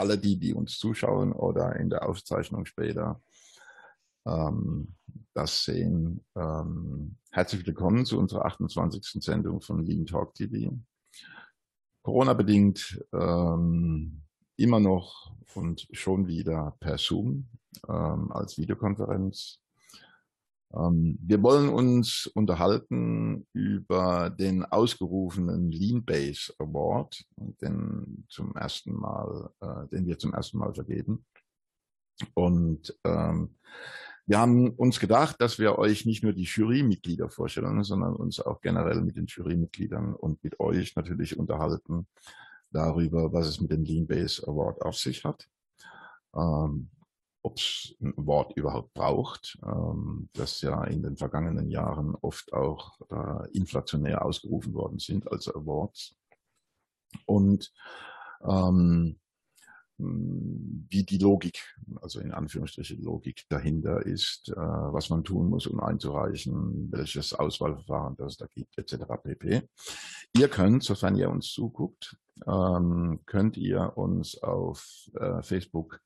alle die, die uns zuschauen oder in der Aufzeichnung später ähm, das sehen. Ähm, herzlich willkommen zu unserer 28. Sendung von Lean Talk TV. Corona-bedingt ähm, immer noch und schon wieder per Zoom ähm, als Videokonferenz. Ähm, wir wollen uns unterhalten über den ausgerufenen Lean Base Award, den zum ersten Mal, äh, den wir zum ersten Mal vergeben. Und ähm, wir haben uns gedacht, dass wir euch nicht nur die Jurymitglieder vorstellen, sondern uns auch generell mit den Jurymitgliedern und mit euch natürlich unterhalten darüber, was es mit dem Lean Base Award auf sich hat. Ähm, ob es ein Award überhaupt braucht, ähm, das ja in den vergangenen Jahren oft auch äh, inflationär ausgerufen worden sind als Awards. Und ähm, wie die Logik, also in Anführungsstrichen Logik dahinter ist, äh, was man tun muss, um einzureichen, welches Auswahlverfahren das da gibt, etc. pp. Ihr könnt, sofern ihr uns zuguckt, ähm, könnt ihr uns auf äh, Facebook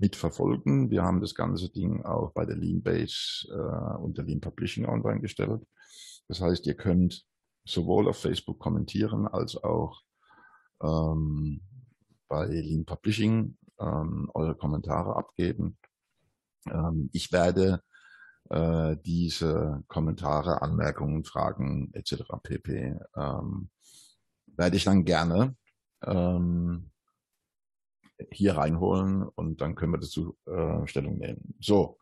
mitverfolgen. Wir haben das ganze Ding auch bei der Leanbase äh, und der Lean Publishing online gestellt. Das heißt, ihr könnt sowohl auf Facebook kommentieren als auch ähm, bei Lean Publishing ähm, eure Kommentare abgeben. Ähm, ich werde äh, diese Kommentare, Anmerkungen, Fragen etc. pp. Ähm, werde ich dann gerne ähm, hier reinholen und dann können wir dazu äh, Stellung nehmen. So,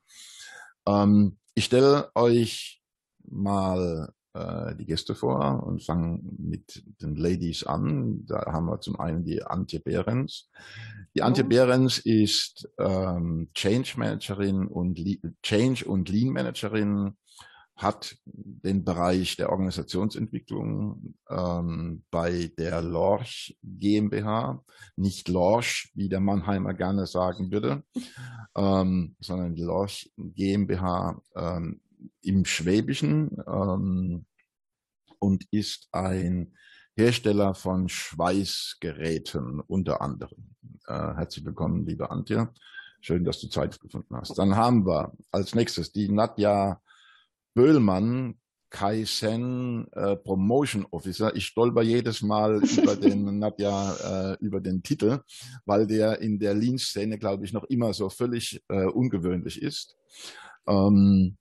ähm, ich stelle euch mal äh, die Gäste vor und fangen mit den Ladies an. Da haben wir zum einen die Antje Behrens. Die Antje. Behrens ist ähm, Change Managerin und Le Change und Lean Managerin hat den Bereich der Organisationsentwicklung ähm, bei der Lorch GmbH, nicht Lorch, wie der Mannheimer gerne sagen würde, ähm, sondern die Lorch GmbH ähm, im Schwäbischen ähm, und ist ein Hersteller von Schweißgeräten unter anderem. Äh, herzlich willkommen, liebe Antje. Schön, dass du Zeit gefunden hast. Dann haben wir als nächstes die Nadja Böhlmann, Kaizen äh, Promotion Officer. Ich stolper jedes Mal über den Nadja, äh, über den Titel, weil der in der Lean-Szene, glaube ich, noch immer so völlig äh, ungewöhnlich ist. Ähm,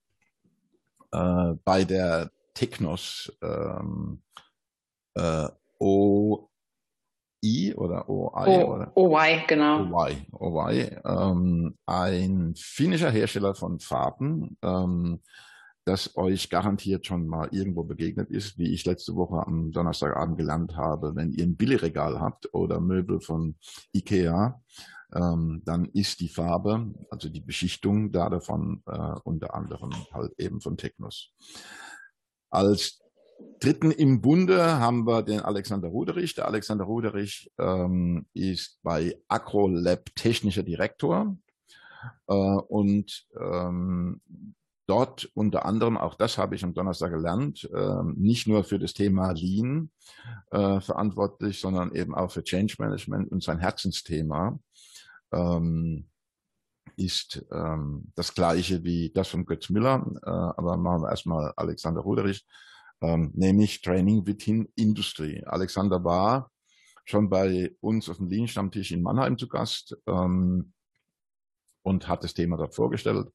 äh, bei der Technos ähm, äh, OI oder OI o, oder? OY, genau. OY, OY ähm, ein finnischer Hersteller von Farben, ähm, das euch garantiert schon mal irgendwo begegnet ist, wie ich letzte Woche am Donnerstagabend gelernt habe, wenn ihr ein Billigregal habt oder Möbel von Ikea, ähm, dann ist die Farbe, also die Beschichtung da davon äh, unter anderem halt eben von Technos. Als dritten im Bunde haben wir den Alexander Ruderich. Der Alexander Ruderich ähm, ist bei AcroLab technischer Direktor äh, und ähm, dort unter anderem, auch das habe ich am Donnerstag gelernt, äh, nicht nur für das Thema Lean äh, verantwortlich, sondern eben auch für Change Management und sein Herzensthema ähm, ist ähm, das gleiche wie das von Götz Müller, äh, aber machen wir erstmal Alexander Ruderich, ähm, nämlich Training within Industry. Alexander war schon bei uns auf dem Lean-Stammtisch in Mannheim zu Gast ähm, und hat das Thema dort vorgestellt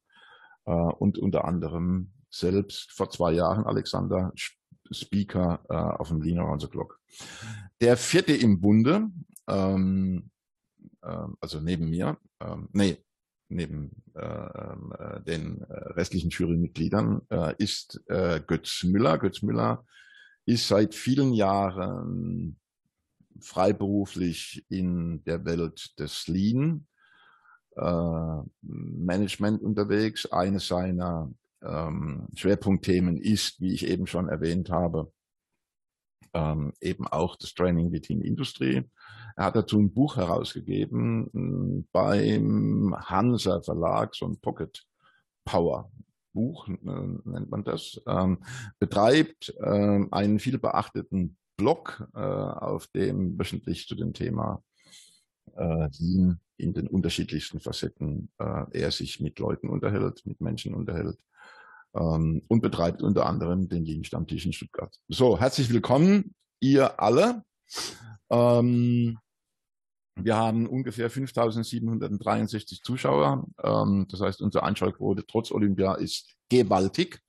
und unter anderem selbst vor zwei Jahren Alexander Speaker äh, auf dem Lean Around the Clock. Der vierte im Bunde, ähm, äh, also neben mir, ähm, nee, neben äh, äh, den äh, restlichen Jurymitgliedern äh, ist äh, Götz Müller. Götz Müller ist seit vielen Jahren freiberuflich in der Welt des Lean äh, Management unterwegs. Eines seiner ähm, Schwerpunktthemen ist, wie ich eben schon erwähnt habe, ähm, eben auch das Training Within Industrie. Er hat dazu ein Buch herausgegeben hm, beim Hansa Verlag, so ein Pocket Power Buch äh, nennt man das, ähm, betreibt äh, einen viel beachteten Blog, äh, auf dem wöchentlich zu dem Thema äh, Lean in den unterschiedlichsten Facetten äh, er sich mit Leuten unterhält, mit Menschen unterhält ähm, und betreibt unter anderem den Lean-Stammtisch in Stuttgart. So, herzlich willkommen, ihr alle. Ähm, wir haben ungefähr 5.763 Zuschauer. Ähm, das heißt, unsere Einschaltquote trotz Olympia ist gewaltig.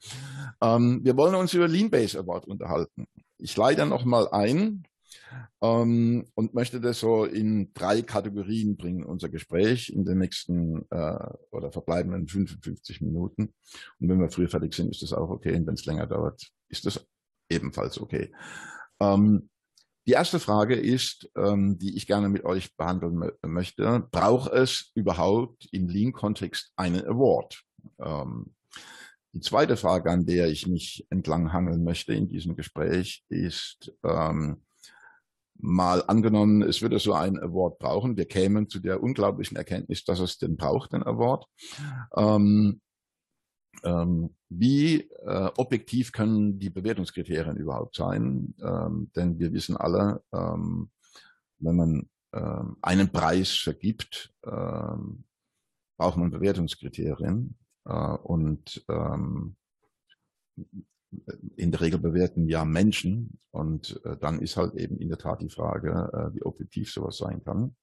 Ähm, wir wollen uns über Leanbase Award unterhalten. Ich leite noch mal ein ähm, und möchte das so in drei Kategorien bringen, unser Gespräch in den nächsten äh, oder verbleibenden 55 Minuten. Und wenn wir früh fertig sind, ist das auch okay. Und wenn es länger dauert, ist das ebenfalls okay. Ähm, die erste Frage ist, ähm, die ich gerne mit euch behandeln möchte. Braucht es überhaupt im Lean-Kontext einen Award? Ähm, die zweite Frage, an der ich mich entlanghangeln möchte in diesem Gespräch, ist, ähm, mal angenommen, es würde so einen Award brauchen. Wir kämen zu der unglaublichen Erkenntnis, dass es den braucht, den Award. Ähm, ähm, wie äh, objektiv können die Bewertungskriterien überhaupt sein? Ähm, denn wir wissen alle, ähm, wenn man ähm, einen Preis vergibt, ähm, braucht man Bewertungskriterien. Äh, und in der Regel bewerten ja Menschen. Und äh, dann ist halt eben in der Tat die Frage, äh, wie objektiv sowas sein kann.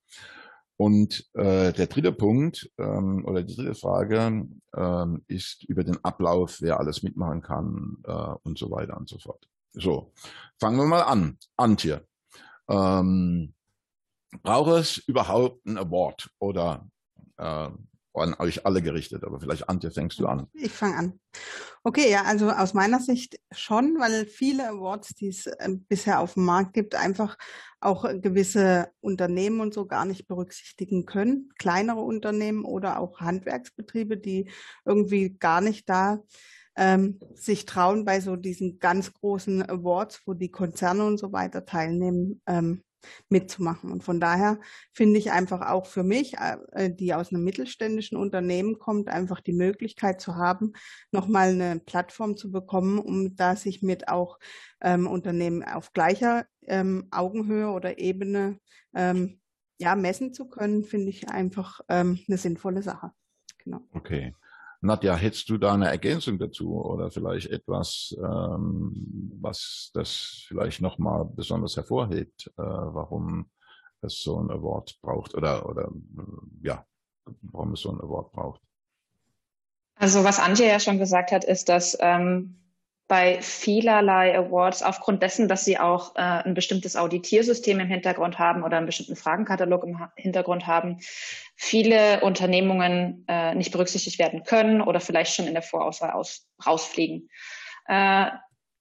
Und äh, der dritte Punkt ähm, oder die dritte Frage ähm, ist über den Ablauf, wer alles mitmachen kann äh, und so weiter und so fort. So, fangen wir mal an. Antje, ähm, braucht es überhaupt einen Award oder äh, an euch alle gerichtet, aber vielleicht Antje, fängst du an. Ich fange an. Okay, ja, also aus meiner Sicht schon, weil viele Awards, die es äh, bisher auf dem Markt gibt, einfach auch gewisse Unternehmen und so gar nicht berücksichtigen können. Kleinere Unternehmen oder auch Handwerksbetriebe, die irgendwie gar nicht da ähm, sich trauen, bei so diesen ganz großen Awards, wo die Konzerne und so weiter teilnehmen, ähm, mitzumachen. Und von daher finde ich einfach auch für mich, äh, die aus einem mittelständischen Unternehmen kommt, einfach die Möglichkeit zu haben, nochmal eine Plattform zu bekommen, um da sich mit auch ähm, Unternehmen auf gleicher ähm, Augenhöhe oder Ebene ähm, ja, messen zu können, finde ich einfach ähm, eine sinnvolle Sache. Genau. Okay. Nadja, hättest du da eine Ergänzung dazu oder vielleicht etwas, ähm, was das vielleicht nochmal besonders hervorhebt, äh, warum es so ein Award braucht oder, oder äh, ja, warum es so ein Award braucht? Also was Antje ja schon gesagt hat, ist, dass ähm, bei vielerlei Awards aufgrund dessen, dass sie auch äh, ein bestimmtes Auditiersystem im Hintergrund haben oder einen bestimmten Fragenkatalog im Hintergrund haben, viele Unternehmungen äh, nicht berücksichtigt werden können oder vielleicht schon in der Vorauswahl aus, rausfliegen. Äh,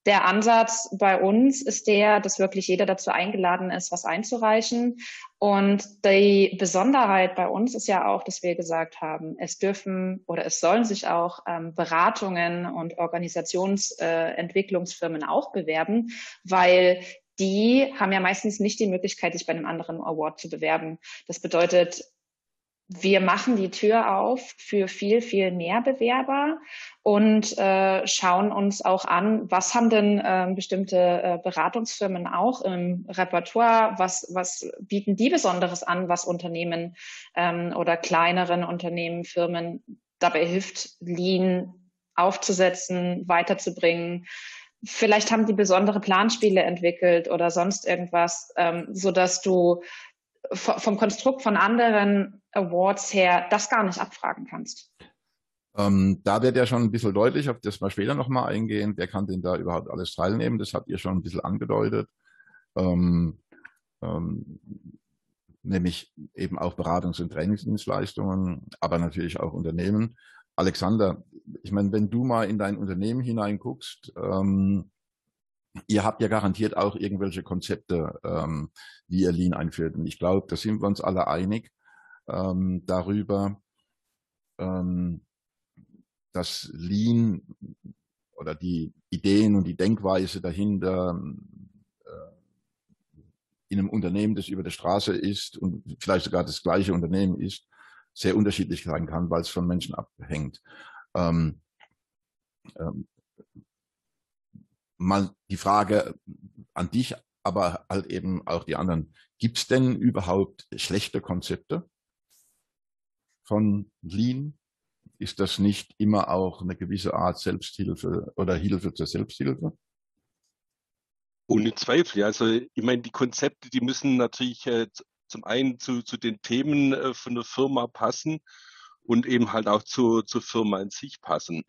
der Ansatz bei uns ist der, dass wirklich jeder dazu eingeladen ist, was einzureichen. Und die Besonderheit bei uns ist ja auch, dass wir gesagt haben, es dürfen oder es sollen sich auch ähm, Beratungen und Organisationsentwicklungsfirmen äh, auch bewerben, weil die haben ja meistens nicht die Möglichkeit, sich bei einem anderen Award zu bewerben. Das bedeutet, wir machen die Tür auf für viel, viel mehr Bewerber und äh, schauen uns auch an, was haben denn äh, bestimmte äh, Beratungsfirmen auch im Repertoire, was, was bieten die Besonderes an, was Unternehmen ähm, oder kleineren Unternehmen, Firmen dabei hilft, Lean aufzusetzen, weiterzubringen. Vielleicht haben die besondere Planspiele entwickelt oder sonst irgendwas, ähm, so dass du vom Konstrukt von anderen Awards her das gar nicht abfragen kannst. Ähm, da wird ja schon ein bisschen deutlich, auf das wir später nochmal eingehen, wer kann denn da überhaupt alles teilnehmen, das habt ihr schon ein bisschen angedeutet. Ähm, ähm, nämlich eben auch Beratungs- und Trainingsdienstleistungen, aber natürlich auch Unternehmen. Alexander, ich meine, wenn du mal in dein Unternehmen hineinguckst, ähm, ihr habt ja garantiert auch irgendwelche Konzepte, ähm, wie ihr Lean einführt. Und ich glaube, da sind wir uns alle einig ähm, darüber, ähm, dass Lean oder die Ideen und die Denkweise dahinter äh, in einem Unternehmen, das über der Straße ist und vielleicht sogar das gleiche Unternehmen ist, sehr unterschiedlich sein kann, weil es von Menschen abhängt. Ähm, ähm, mal die Frage an dich, aber halt eben auch die anderen. Gibt es denn überhaupt schlechte Konzepte? Von Lean? Ist das nicht immer auch eine gewisse Art Selbsthilfe oder Hilfe zur Selbsthilfe? Ohne Zweifel. Also ich meine, die Konzepte, die müssen natürlich äh, zum einen zu, zu den Themen äh, von der Firma passen und eben halt auch zu, zur Firma an sich passen.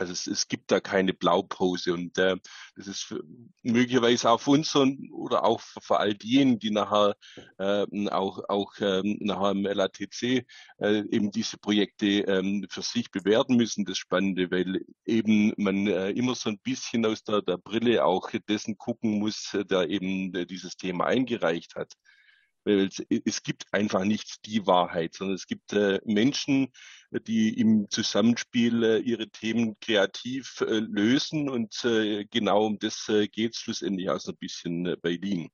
Also es, es gibt da keine Blaupause und äh, das ist für, möglicherweise auch für uns und, oder auch für, für all diejenigen, die nachher äh, auch, auch ähm, nachher im LATC äh, eben diese Projekte ähm, für sich bewerten müssen, das Spannende, weil eben man äh, immer so ein bisschen aus der, der Brille auch dessen gucken muss, der eben äh, dieses Thema eingereicht hat es, es gibt einfach nicht die Wahrheit, sondern es gibt äh, Menschen, die im Zusammenspiel äh, ihre Themen kreativ äh, lösen und äh, genau um das äh, geht es schlussendlich auch so ein bisschen äh, bei Lean.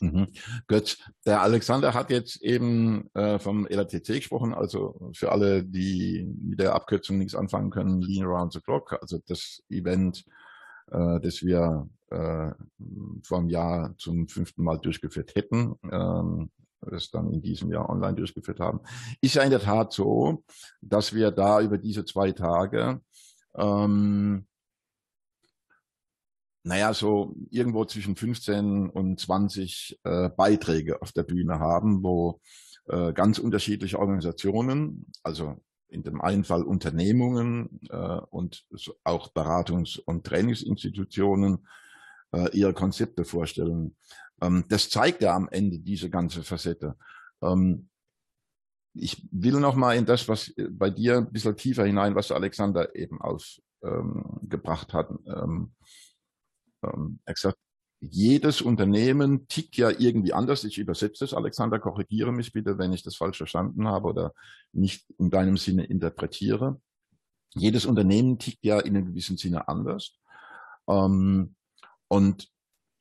Mhm. Gut, der Alexander hat jetzt eben äh, vom LATC gesprochen, also für alle, die mit der Abkürzung nichts anfangen können, Lean Around the Clock, also das Event, das wir äh, vor einem Jahr zum fünften Mal durchgeführt hätten, ähm, das dann in diesem Jahr online durchgeführt haben, ist ja in der Tat so, dass wir da über diese zwei Tage ähm, naja, so irgendwo zwischen 15 und 20 äh, Beiträge auf der Bühne haben, wo äh, ganz unterschiedliche Organisationen, also in dem einen Fall Unternehmungen äh, und auch Beratungs- und Trainingsinstitutionen äh, ihre Konzepte vorstellen. Ähm, das zeigt ja am Ende diese ganze Facette. Ähm, ich will noch mal in das, was bei dir ein bisschen tiefer hinein, was Alexander eben ausgebracht ähm, hat. Ähm, ähm, er gesagt, jedes Unternehmen tickt ja irgendwie anders. Ich übersetze es. Alexander, korrigiere mich bitte, wenn ich das falsch verstanden habe oder nicht in deinem Sinne interpretiere. Jedes Unternehmen tickt ja in einem gewissen Sinne anders. Ähm, und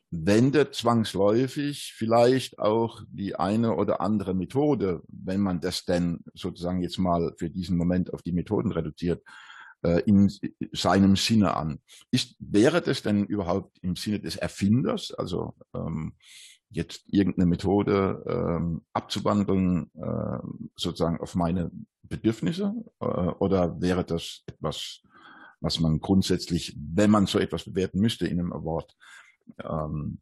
wendet zwangsläufig vielleicht auch die eine oder andere Methode, wenn man das denn sozusagen jetzt mal für diesen Moment auf die Methoden reduziert, äh, in seinem Sinne an. Ist, wäre das denn überhaupt im Sinne des Erfinders, also ähm, jetzt irgendeine Methode ähm, abzuwandeln, äh, sozusagen auf meine Bedürfnisse? Äh, oder wäre das etwas, was man grundsätzlich, wenn man so etwas bewerten müsste in einem Award, ähm,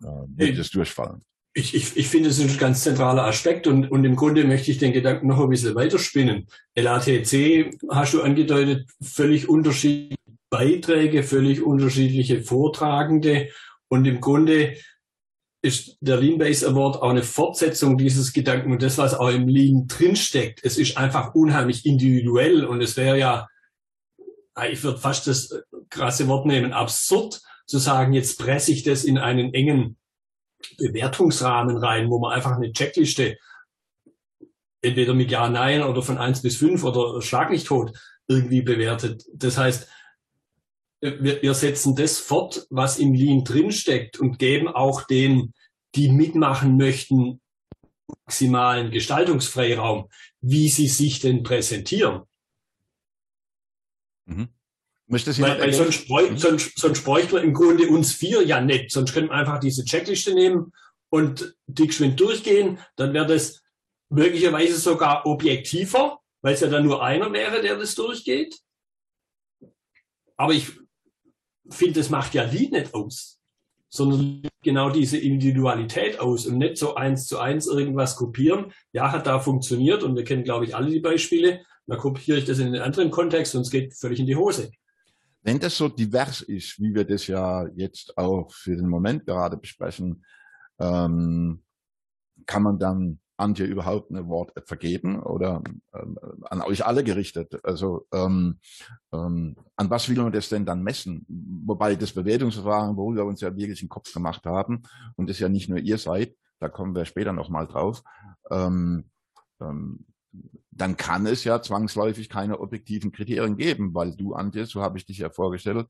äh, würde das durchfallen? Ich, ich, ich finde, es ist ein ganz zentraler Aspekt und, und im Grunde möchte ich den Gedanken noch ein bisschen weiterspinnen. LATC, hast du angedeutet, völlig unterschiedliche Beiträge, völlig unterschiedliche Vortragende und im Grunde ist der Lean Base Award auch eine Fortsetzung dieses Gedanken und das, was auch im Lean drinsteckt. Es ist einfach unheimlich individuell und es wäre ja, ich würde fast das krasse Wort nehmen, absurd zu sagen, jetzt presse ich das in einen engen Bewertungsrahmen rein, wo man einfach eine Checkliste entweder mit Ja, Nein oder von eins bis fünf oder Schlag nicht tot irgendwie bewertet. Das heißt, wir, wir setzen das fort, was im Lean drinsteckt und geben auch den, die mitmachen möchten, maximalen Gestaltungsfreiraum, wie sie sich denn präsentieren. Mhm. Möchtest weil, weil sonst, bräuch, sonst, sonst bräuchten wir im Grunde uns vier ja nicht. Sonst könnten wir einfach diese Checkliste nehmen und die geschwind durchgehen. Dann wäre das möglicherweise sogar objektiver, weil es ja dann nur einer wäre, der das durchgeht. Aber ich finde, das macht ja Lied nicht aus, sondern genau diese Individualität aus und nicht so eins zu eins irgendwas kopieren. Ja, hat da funktioniert und wir kennen, glaube ich, alle die Beispiele. Da kopiere ich das in einen anderen Kontext und es geht völlig in die Hose. Wenn das so divers ist, wie wir das ja jetzt auch für den Moment gerade besprechen, ähm, kann man dann Antje überhaupt ein Award vergeben oder ähm, an euch alle gerichtet? Also ähm, ähm, an was will man das denn dann messen? Wobei das Bewertungsverfahren, wo wir uns ja wirklich einen Kopf gemacht haben und das ja nicht nur ihr seid, da kommen wir später nochmal drauf, ähm, ähm, dann kann es ja zwangsläufig keine objektiven Kriterien geben, weil du, Antje, so habe ich dich ja vorgestellt,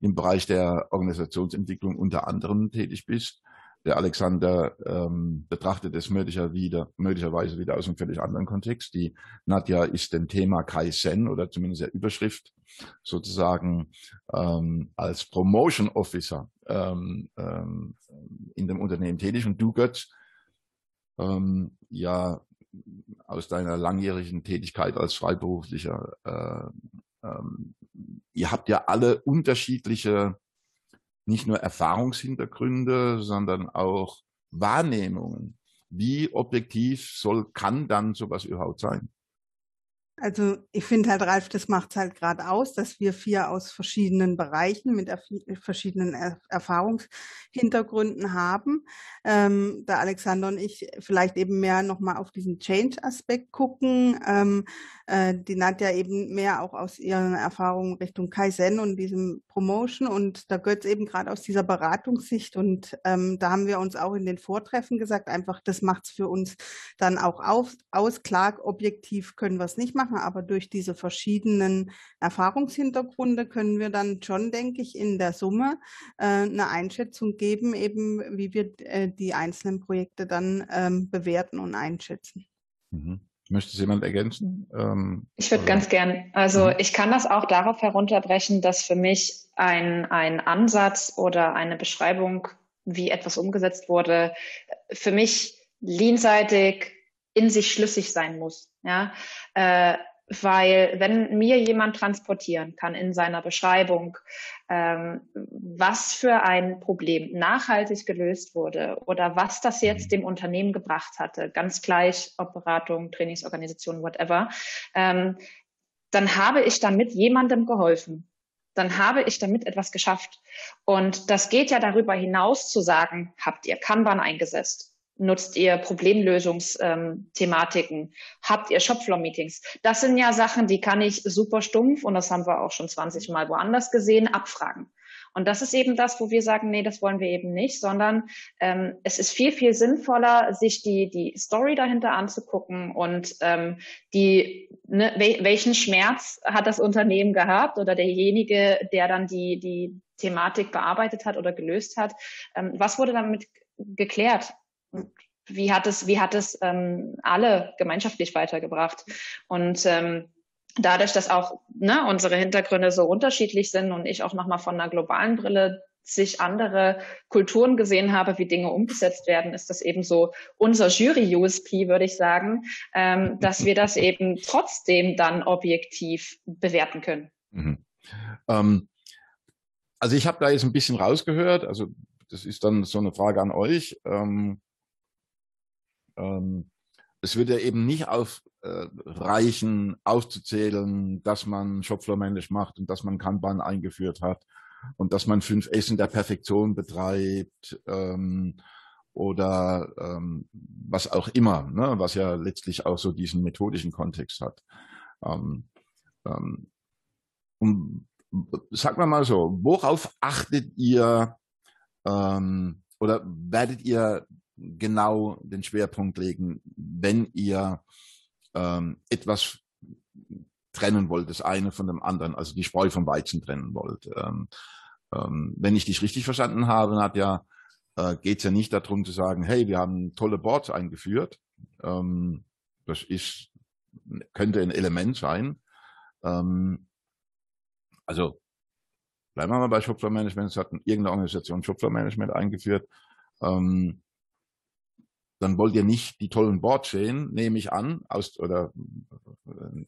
im Bereich der Organisationsentwicklung unter anderem tätig bist. Der Alexander ähm, betrachtet es möglicher wieder, möglicherweise wieder aus einem völlig anderen Kontext. Die Nadja ist dem Thema Kaizen oder zumindest der Überschrift sozusagen ähm, als Promotion Officer ähm, ähm, in dem Unternehmen tätig. Und du, Götz, ähm, ja aus deiner langjährigen Tätigkeit als Freiberuflicher, äh, ähm, ihr habt ja alle unterschiedliche, nicht nur Erfahrungshintergründe, sondern auch Wahrnehmungen. Wie objektiv soll, kann dann sowas überhaupt sein? Also ich finde halt, Ralf, das macht es halt gerade aus, dass wir vier aus verschiedenen Bereichen mit erf verschiedenen er Erfahrungshintergründen haben. Ähm, da Alexander und ich vielleicht eben mehr nochmal auf diesen Change-Aspekt gucken. Ähm, äh, die Nadja eben mehr auch aus ihren Erfahrungen Richtung Kaizen und diesem Promotion. Und da gehört es eben gerade aus dieser Beratungssicht. Und ähm, da haben wir uns auch in den Vortreffen gesagt, einfach, das macht es für uns dann auch auf, aus. Klar, objektiv können wir es nicht machen machen, aber durch diese verschiedenen Erfahrungshintergründe können wir dann schon, denke ich, in der Summe äh, eine Einschätzung geben, eben wie wir äh, die einzelnen Projekte dann ähm, bewerten und einschätzen. Mhm. Möchte jemand ergänzen? Ähm, ich würde ganz gern. Also mhm. ich kann das auch darauf herunterbrechen, dass für mich ein, ein Ansatz oder eine Beschreibung, wie etwas umgesetzt wurde, für mich leanseitig in sich schlüssig sein muss. Ja, äh, weil wenn mir jemand transportieren kann in seiner Beschreibung, ähm, was für ein Problem nachhaltig gelöst wurde oder was das jetzt dem Unternehmen gebracht hatte, ganz gleich ob Beratung, Trainingsorganisation, whatever, ähm, dann habe ich damit jemandem geholfen. Dann habe ich damit etwas geschafft. Und das geht ja darüber hinaus zu sagen, habt ihr Kanban eingesetzt? Nutzt ihr Problemlösungsthematiken? Ähm, Habt ihr Shopfloor-Meetings? Das sind ja Sachen, die kann ich super stumpf, und das haben wir auch schon 20 Mal woanders gesehen, abfragen. Und das ist eben das, wo wir sagen, nee, das wollen wir eben nicht, sondern ähm, es ist viel, viel sinnvoller, sich die, die Story dahinter anzugucken und ähm, die, ne, welchen Schmerz hat das Unternehmen gehabt oder derjenige, der dann die, die Thematik bearbeitet hat oder gelöst hat. Ähm, was wurde damit geklärt? Wie hat es, wie hat es ähm, alle gemeinschaftlich weitergebracht? Und ähm, dadurch, dass auch ne, unsere Hintergründe so unterschiedlich sind und ich auch nochmal von einer globalen Brille sich andere Kulturen gesehen habe, wie Dinge umgesetzt werden, ist das eben so unser Jury-USP, würde ich sagen, ähm, dass wir das eben trotzdem dann objektiv bewerten können. Mhm. Ähm, also ich habe da jetzt ein bisschen rausgehört, also das ist dann so eine Frage an euch. Ähm, ähm, es würde eben nicht aufreichen, äh, aufzuzählen, dass man Shopfloor-Manage macht und dass man Kanban eingeführt hat und dass man 5S in der Perfektion betreibt ähm, oder ähm, was auch immer, ne, was ja letztlich auch so diesen methodischen Kontext hat. Ähm, ähm, und sag mal mal so, worauf achtet ihr ähm, oder werdet ihr genau den Schwerpunkt legen, wenn ihr ähm, etwas trennen wollt, das eine von dem anderen, also die Spreu vom Weizen trennen wollt. Ähm, ähm, wenn ich dich richtig verstanden habe, Nadja, äh, geht es ja nicht darum zu sagen, hey, wir haben tolle Boards eingeführt. Ähm, das ist, könnte ein Element sein. Ähm, also bleiben wir mal bei Shopfloor Management. Es hat irgendeine Organisation Shopfloor Management eingeführt. Ähm, dann wollt ihr nicht die tollen sehen, nehme ich an, aus, oder äh,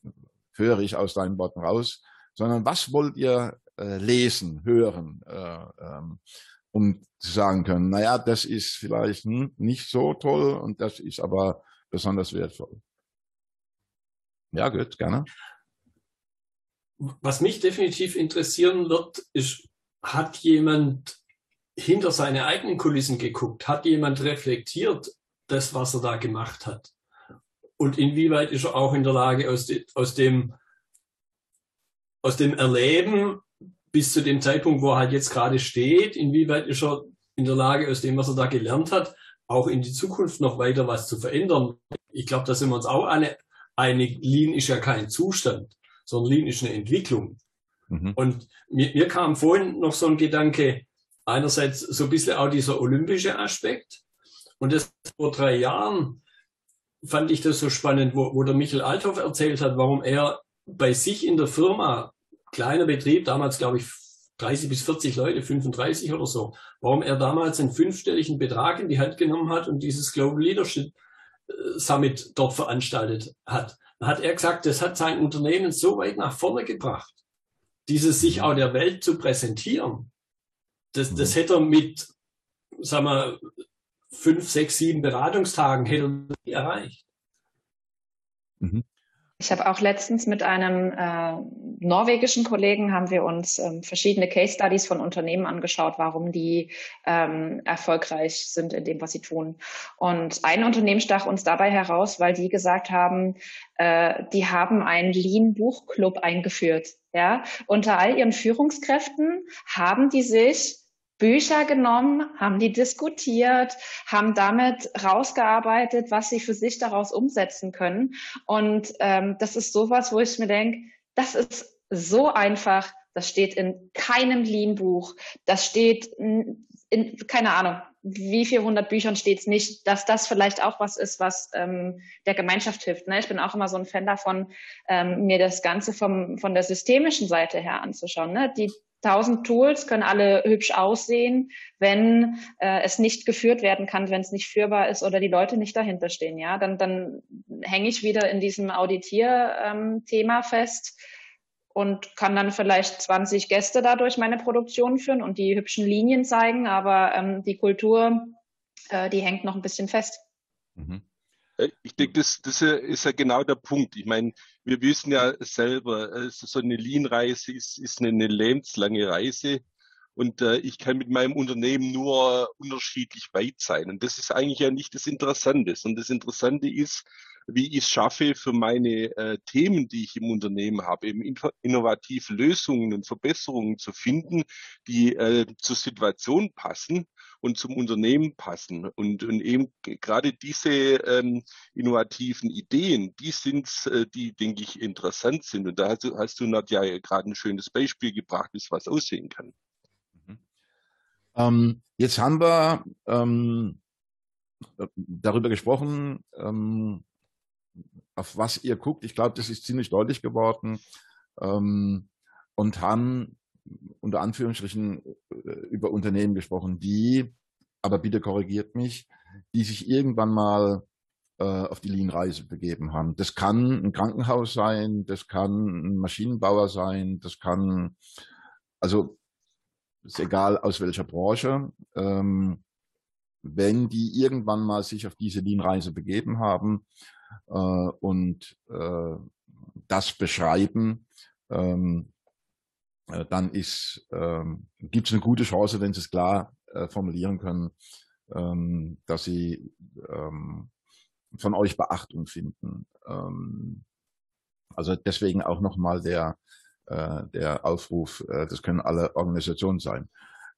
höre ich aus deinen Worten raus, sondern was wollt ihr äh, lesen, hören, äh, ähm, um zu sagen können, naja, das ist vielleicht hm, nicht so toll und das ist aber besonders wertvoll. Ja, gut, gerne. Was mich definitiv interessieren wird, ist, hat jemand hinter seine eigenen Kulissen geguckt? Hat jemand reflektiert, das, was er da gemacht hat? Und inwieweit ist er auch in der Lage, aus, de, aus, dem, aus dem Erleben bis zu dem Zeitpunkt, wo er halt jetzt gerade steht, inwieweit ist er in der Lage, aus dem, was er da gelernt hat, auch in die Zukunft noch weiter was zu verändern? Ich glaube, da sind wir uns auch alle einig, Lean ist ja kein Zustand, sondern Lean ist eine Entwicklung. Mhm. Und mir, mir kam vorhin noch so ein Gedanke, einerseits so ein bisschen auch dieser olympische Aspekt, und das vor drei Jahren fand ich das so spannend, wo, wo der Michael Althoff erzählt hat, warum er bei sich in der Firma, kleiner Betrieb, damals glaube ich 30 bis 40 Leute, 35 oder so, warum er damals einen fünfstelligen Betrag in die Hand genommen hat und dieses Global Leadership Summit dort veranstaltet hat, hat er gesagt, das hat sein Unternehmen so weit nach vorne gebracht, dieses sich auch der Welt zu präsentieren. Das, das mhm. hätte er mit, sagen wir, fünf, sechs, sieben Beratungstagen hätte er erreicht. Mhm. Ich habe auch letztens mit einem äh, norwegischen Kollegen haben wir uns ähm, verschiedene Case Studies von Unternehmen angeschaut, warum die ähm, erfolgreich sind in dem, was sie tun. Und ein Unternehmen stach uns dabei heraus, weil die gesagt haben, äh, die haben einen Lean Buchclub eingeführt. Ja, unter all ihren Führungskräften haben die sich Bücher genommen, haben die diskutiert, haben damit rausgearbeitet, was sie für sich daraus umsetzen können. Und ähm, das ist sowas, wo ich mir denke, das ist so einfach. Das steht in keinem Lean-Buch. Das steht in, in, keine Ahnung, wie viel hundert Büchern steht es nicht, dass das vielleicht auch was ist, was ähm, der Gemeinschaft hilft. Ne? Ich bin auch immer so ein Fan davon, ähm, mir das Ganze vom, von der systemischen Seite her anzuschauen. Ne? Die tausend Tools können alle hübsch aussehen, wenn äh, es nicht geführt werden kann, wenn es nicht führbar ist oder die Leute nicht dahinter stehen. Ja, dann, dann hänge ich wieder in diesem Auditier-Thema ähm, fest und kann dann vielleicht 20 Gäste dadurch meine Produktion führen und die hübschen Linien zeigen, aber ähm, die Kultur, äh, die hängt noch ein bisschen fest. Mhm. Äh, ich denke, das, das ist ja genau der Punkt. Ich meine, wir wissen ja selber, äh, so eine Lean-Reise ist, ist eine lebenslange Reise. Und äh, ich kann mit meinem Unternehmen nur unterschiedlich weit sein. Und das ist eigentlich ja nicht das Interessante. Und das Interessante ist, wie ich es schaffe, für meine äh, Themen, die ich im Unternehmen habe, eben innovative Lösungen und Verbesserungen zu finden, die zur Situation passen und zum Unternehmen passen. Und, und eben gerade diese ähm, innovativen Ideen, die sind äh, die, denke ich, interessant sind. Und da hast du, hast du Nadja ja gerade ein schönes Beispiel gebracht, wie es was aussehen kann. Mhm. Ähm, jetzt haben wir ähm, darüber gesprochen, ähm, auf was ihr guckt. Ich glaube, das ist ziemlich deutlich geworden ähm, und haben unter Anführungsstrichen äh, über Unternehmen gesprochen, die, aber bitte korrigiert mich, die sich irgendwann mal äh, auf die Lean-Reise begeben haben. Das kann ein Krankenhaus sein, das kann ein Maschinenbauer sein, das kann, also ist egal aus welcher Branche. Ähm, wenn die irgendwann mal sich auf diese Lean-Reise begeben haben äh, und äh, das beschreiben, ähm, äh, dann ist, ähm, gibt es eine gute Chance, wenn Sie es klar äh, formulieren können, ähm, dass Sie ähm, von euch Beachtung finden. Ähm, also deswegen auch nochmal der, äh, der Aufruf, äh, das können alle Organisationen sein.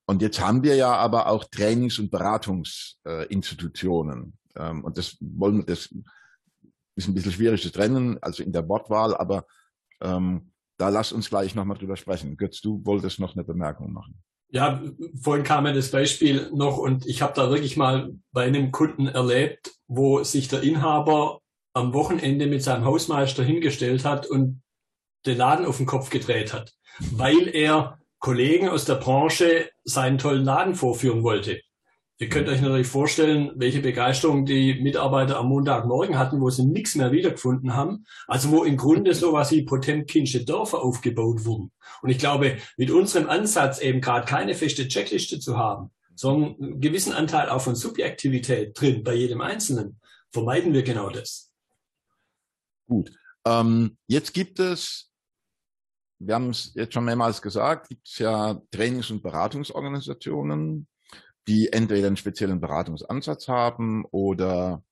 Und jetzt haben wir ja aber auch Trainings- und Beratungsinstitutionen. Ähm, und das wollen wir, das ist ein bisschen schwierig zu trennen, also in der Wortwahl, aber ähm, da lass uns gleich nochmal drüber sprechen. Götz, du wolltest noch eine Bemerkung machen. Ja, vorhin kam ja das Beispiel noch und ich habe da wirklich mal bei einem Kunden erlebt, wo sich der Inhaber am Wochenende mit seinem Hausmeister hingestellt hat und den Laden auf den Kopf gedreht hat, weil er Kollegen aus der Branche seinen tollen Laden vorführen wollte. Ihr könnt euch natürlich vorstellen, welche Begeisterung die Mitarbeiter am Montagmorgen hatten, wo sie nichts mehr wiedergefunden haben. Also wo im Grunde sowas wie Potemkinsche Dörfer aufgebaut wurden. Und ich glaube, mit unserem Ansatz eben gerade keine feste Checkliste zu haben, sondern einen gewissen Anteil auch von Subjektivität drin bei jedem Einzelnen, vermeiden wir genau das. Gut. Ähm, jetzt gibt es, wir haben es jetzt schon mehrmals gesagt, gibt es ja Trainings- und Beratungsorganisationen, die entweder einen speziellen Beratungsansatz haben oder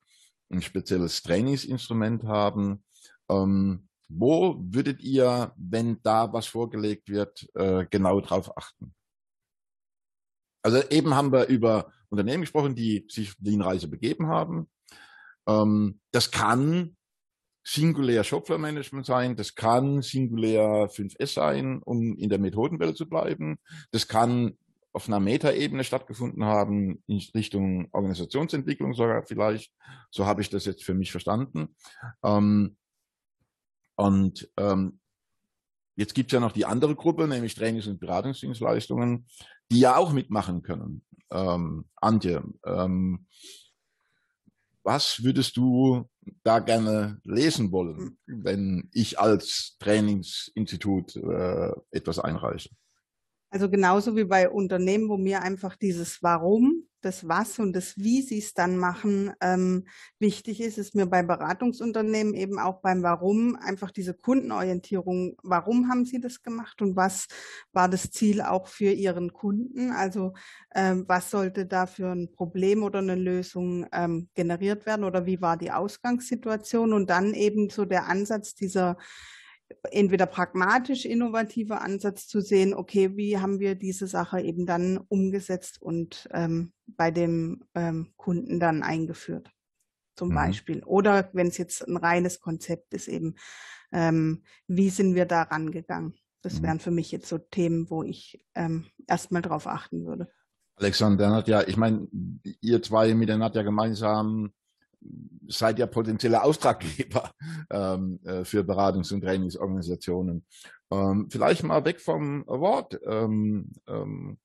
ein spezielles Trainingsinstrument haben. Ähm, wo würdet ihr, wenn da was vorgelegt wird, äh, genau drauf achten? Also eben haben wir über Unternehmen gesprochen, die sich die Reise begeben haben. Ähm, das kann singulär Shopfloor-Management sein, das kann singulär 5S sein, um in der Methodenwelt zu bleiben. Das kann auf einer Metaebene stattgefunden haben, in Richtung Organisationsentwicklung sogar vielleicht. So habe ich das jetzt für mich verstanden. Ähm, und ähm, jetzt gibt es ja noch die andere Gruppe, nämlich Trainings- und Beratungsdienstleistungen, die ja auch mitmachen können. Ähm, Antje, ähm, was würdest du da gerne lesen wollen, wenn ich als Trainingsinstitut äh, etwas einreiche? Also genauso wie bei Unternehmen, wo mir einfach dieses Warum das Was und das Wie sie es dann machen ähm, wichtig ist, ist mir bei Beratungsunternehmen eben auch beim Warum einfach diese Kundenorientierung. Warum haben sie das gemacht und was war das Ziel auch für ihren Kunden? Also ähm, was sollte da für ein Problem oder eine Lösung ähm, generiert werden oder wie war die Ausgangssituation? Und dann eben so der Ansatz dieser entweder pragmatisch innovativer Ansatz zu sehen, okay, wie haben wir diese Sache eben dann umgesetzt und ähm, bei dem ähm, Kunden dann eingeführt, zum mhm. Beispiel. Oder wenn es jetzt ein reines Konzept ist, eben, ähm, wie sind wir da rangegangen? Das mhm. wären für mich jetzt so Themen, wo ich ähm, erstmal drauf achten würde. Alexander hat ja, ich meine, ihr zwei mit der Nadja gemeinsam seid ja potenzielle Auftraggeber ähm, äh, für Beratungs- und Trainingsorganisationen. Ähm, vielleicht mal weg vom Award, ähm, ähm,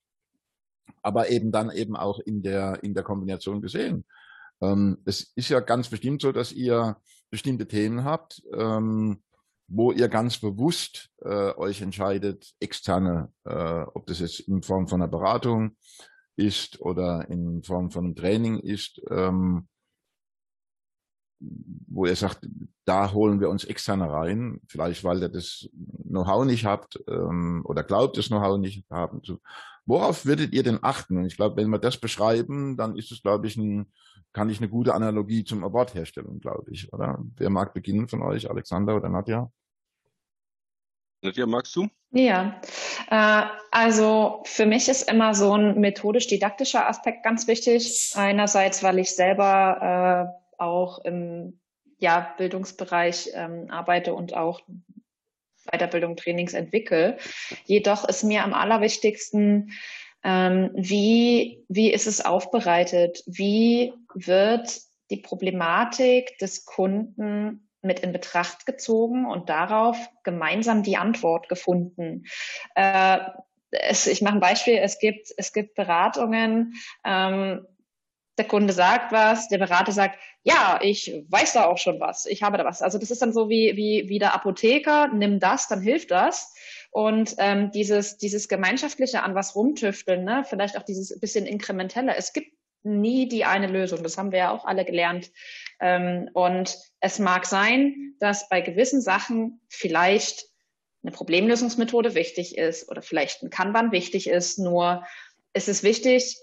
aber eben dann eben auch in der, in der Kombination gesehen. Ähm, es ist ja ganz bestimmt so, dass ihr bestimmte Themen habt, ähm, wo ihr ganz bewusst äh, euch entscheidet, externe, äh, ob das jetzt in Form von einer Beratung ist oder in Form von einem Training ist, ähm, wo er sagt, da holen wir uns externe rein, vielleicht weil er das Know-how nicht habt ähm, oder glaubt, das Know-how nicht haben zu. Worauf würdet ihr denn achten? Und ich glaube, wenn wir das beschreiben, dann ist es, glaube ich, ein, kann ich eine gute Analogie zum Abortherstellung, glaube ich, oder? Wer mag beginnen von euch, Alexander oder Nadja? Nadja, magst du? Ja, äh, also für mich ist immer so ein methodisch-didaktischer Aspekt ganz wichtig. Einerseits, weil ich selber äh, auch im ja, Bildungsbereich ähm, arbeite und auch Weiterbildung, Trainings entwickle. Jedoch ist mir am allerwichtigsten, ähm, wie, wie ist es aufbereitet? Wie wird die Problematik des Kunden mit in Betracht gezogen und darauf gemeinsam die Antwort gefunden? Äh, es, ich mache ein Beispiel. Es gibt, es gibt Beratungen, ähm, der Kunde sagt was, der Berater sagt, ja, ich weiß da auch schon was, ich habe da was. Also das ist dann so wie, wie, wie der Apotheker, nimm das, dann hilft das. Und ähm, dieses, dieses gemeinschaftliche an was rumtüfteln, ne? vielleicht auch dieses bisschen inkrementelle. Es gibt nie die eine Lösung, das haben wir ja auch alle gelernt. Ähm, und es mag sein, dass bei gewissen Sachen vielleicht eine Problemlösungsmethode wichtig ist oder vielleicht ein Kanban wichtig ist, nur es ist wichtig,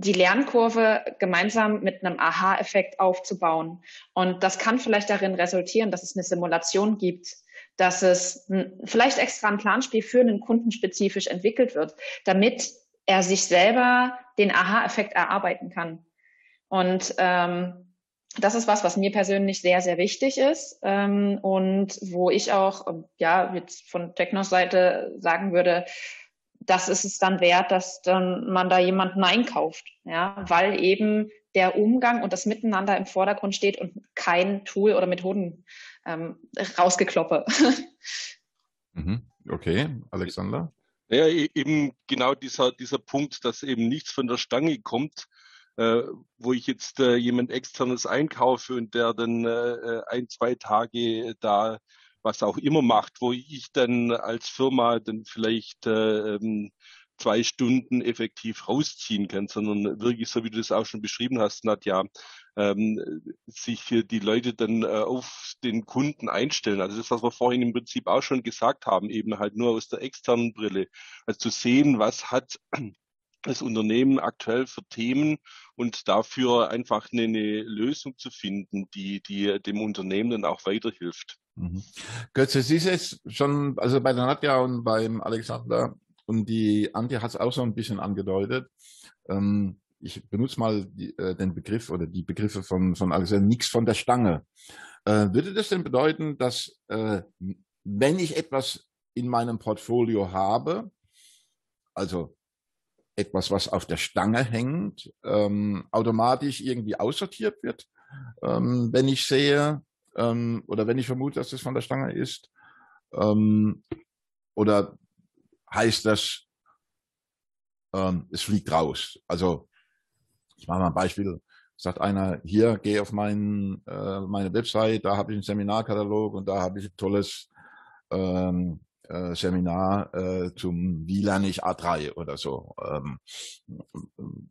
die Lernkurve gemeinsam mit einem Aha-Effekt aufzubauen. Und das kann vielleicht darin resultieren, dass es eine Simulation gibt, dass es vielleicht extra ein Planspiel für einen Kunden spezifisch entwickelt wird, damit er sich selber den Aha-Effekt erarbeiten kann. Und ähm, das ist was, was mir persönlich sehr, sehr wichtig ist ähm, und wo ich auch, ja, jetzt von Technos Seite sagen würde, das ist es dann wert, dass dann man da jemanden einkauft, ja, weil eben der Umgang und das Miteinander im Vordergrund steht und kein Tool oder Methoden ähm, rausgekloppe. Mhm. Okay, Alexander? Ja, e-, eben genau dieser, dieser Punkt, dass eben nichts von der Stange kommt, äh, wo ich jetzt äh, jemand externes einkaufe und der dann äh, äh ein, zwei Tage da was auch immer macht, wo ich dann als Firma dann vielleicht äh, ähm, zwei Stunden effektiv rausziehen kann, sondern wirklich, so wie du das auch schon beschrieben hast, Nadja, ähm, sich die Leute dann äh, auf den Kunden einstellen. Also das, was wir vorhin im Prinzip auch schon gesagt haben, eben halt nur aus der externen Brille. Also zu sehen, was hat das Unternehmen aktuell für Themen und dafür einfach eine, eine Lösung zu finden, die, die dem Unternehmen dann auch weiterhilft. Mhm. Götze, es schon, also bei der Nadja und beim Alexander und die Antje hat es auch so ein bisschen angedeutet. Ähm, ich benutze mal die, äh, den Begriff oder die Begriffe von, von Alexander, nichts von der Stange. Äh, würde das denn bedeuten, dass äh, wenn ich etwas in meinem Portfolio habe, also etwas, was auf der Stange hängt, ähm, automatisch irgendwie aussortiert wird, ähm, wenn ich sehe, ähm, oder wenn ich vermute, dass das von der Stange ist? Ähm, oder heißt das, ähm, es fliegt raus? Also, ich mache mal ein Beispiel. sagt einer, hier, geh auf mein, äh, meine Website, da habe ich einen Seminarkatalog und da habe ich ein tolles ähm, äh, Seminar äh, zum Wie lerne ich A3 oder so. Ähm,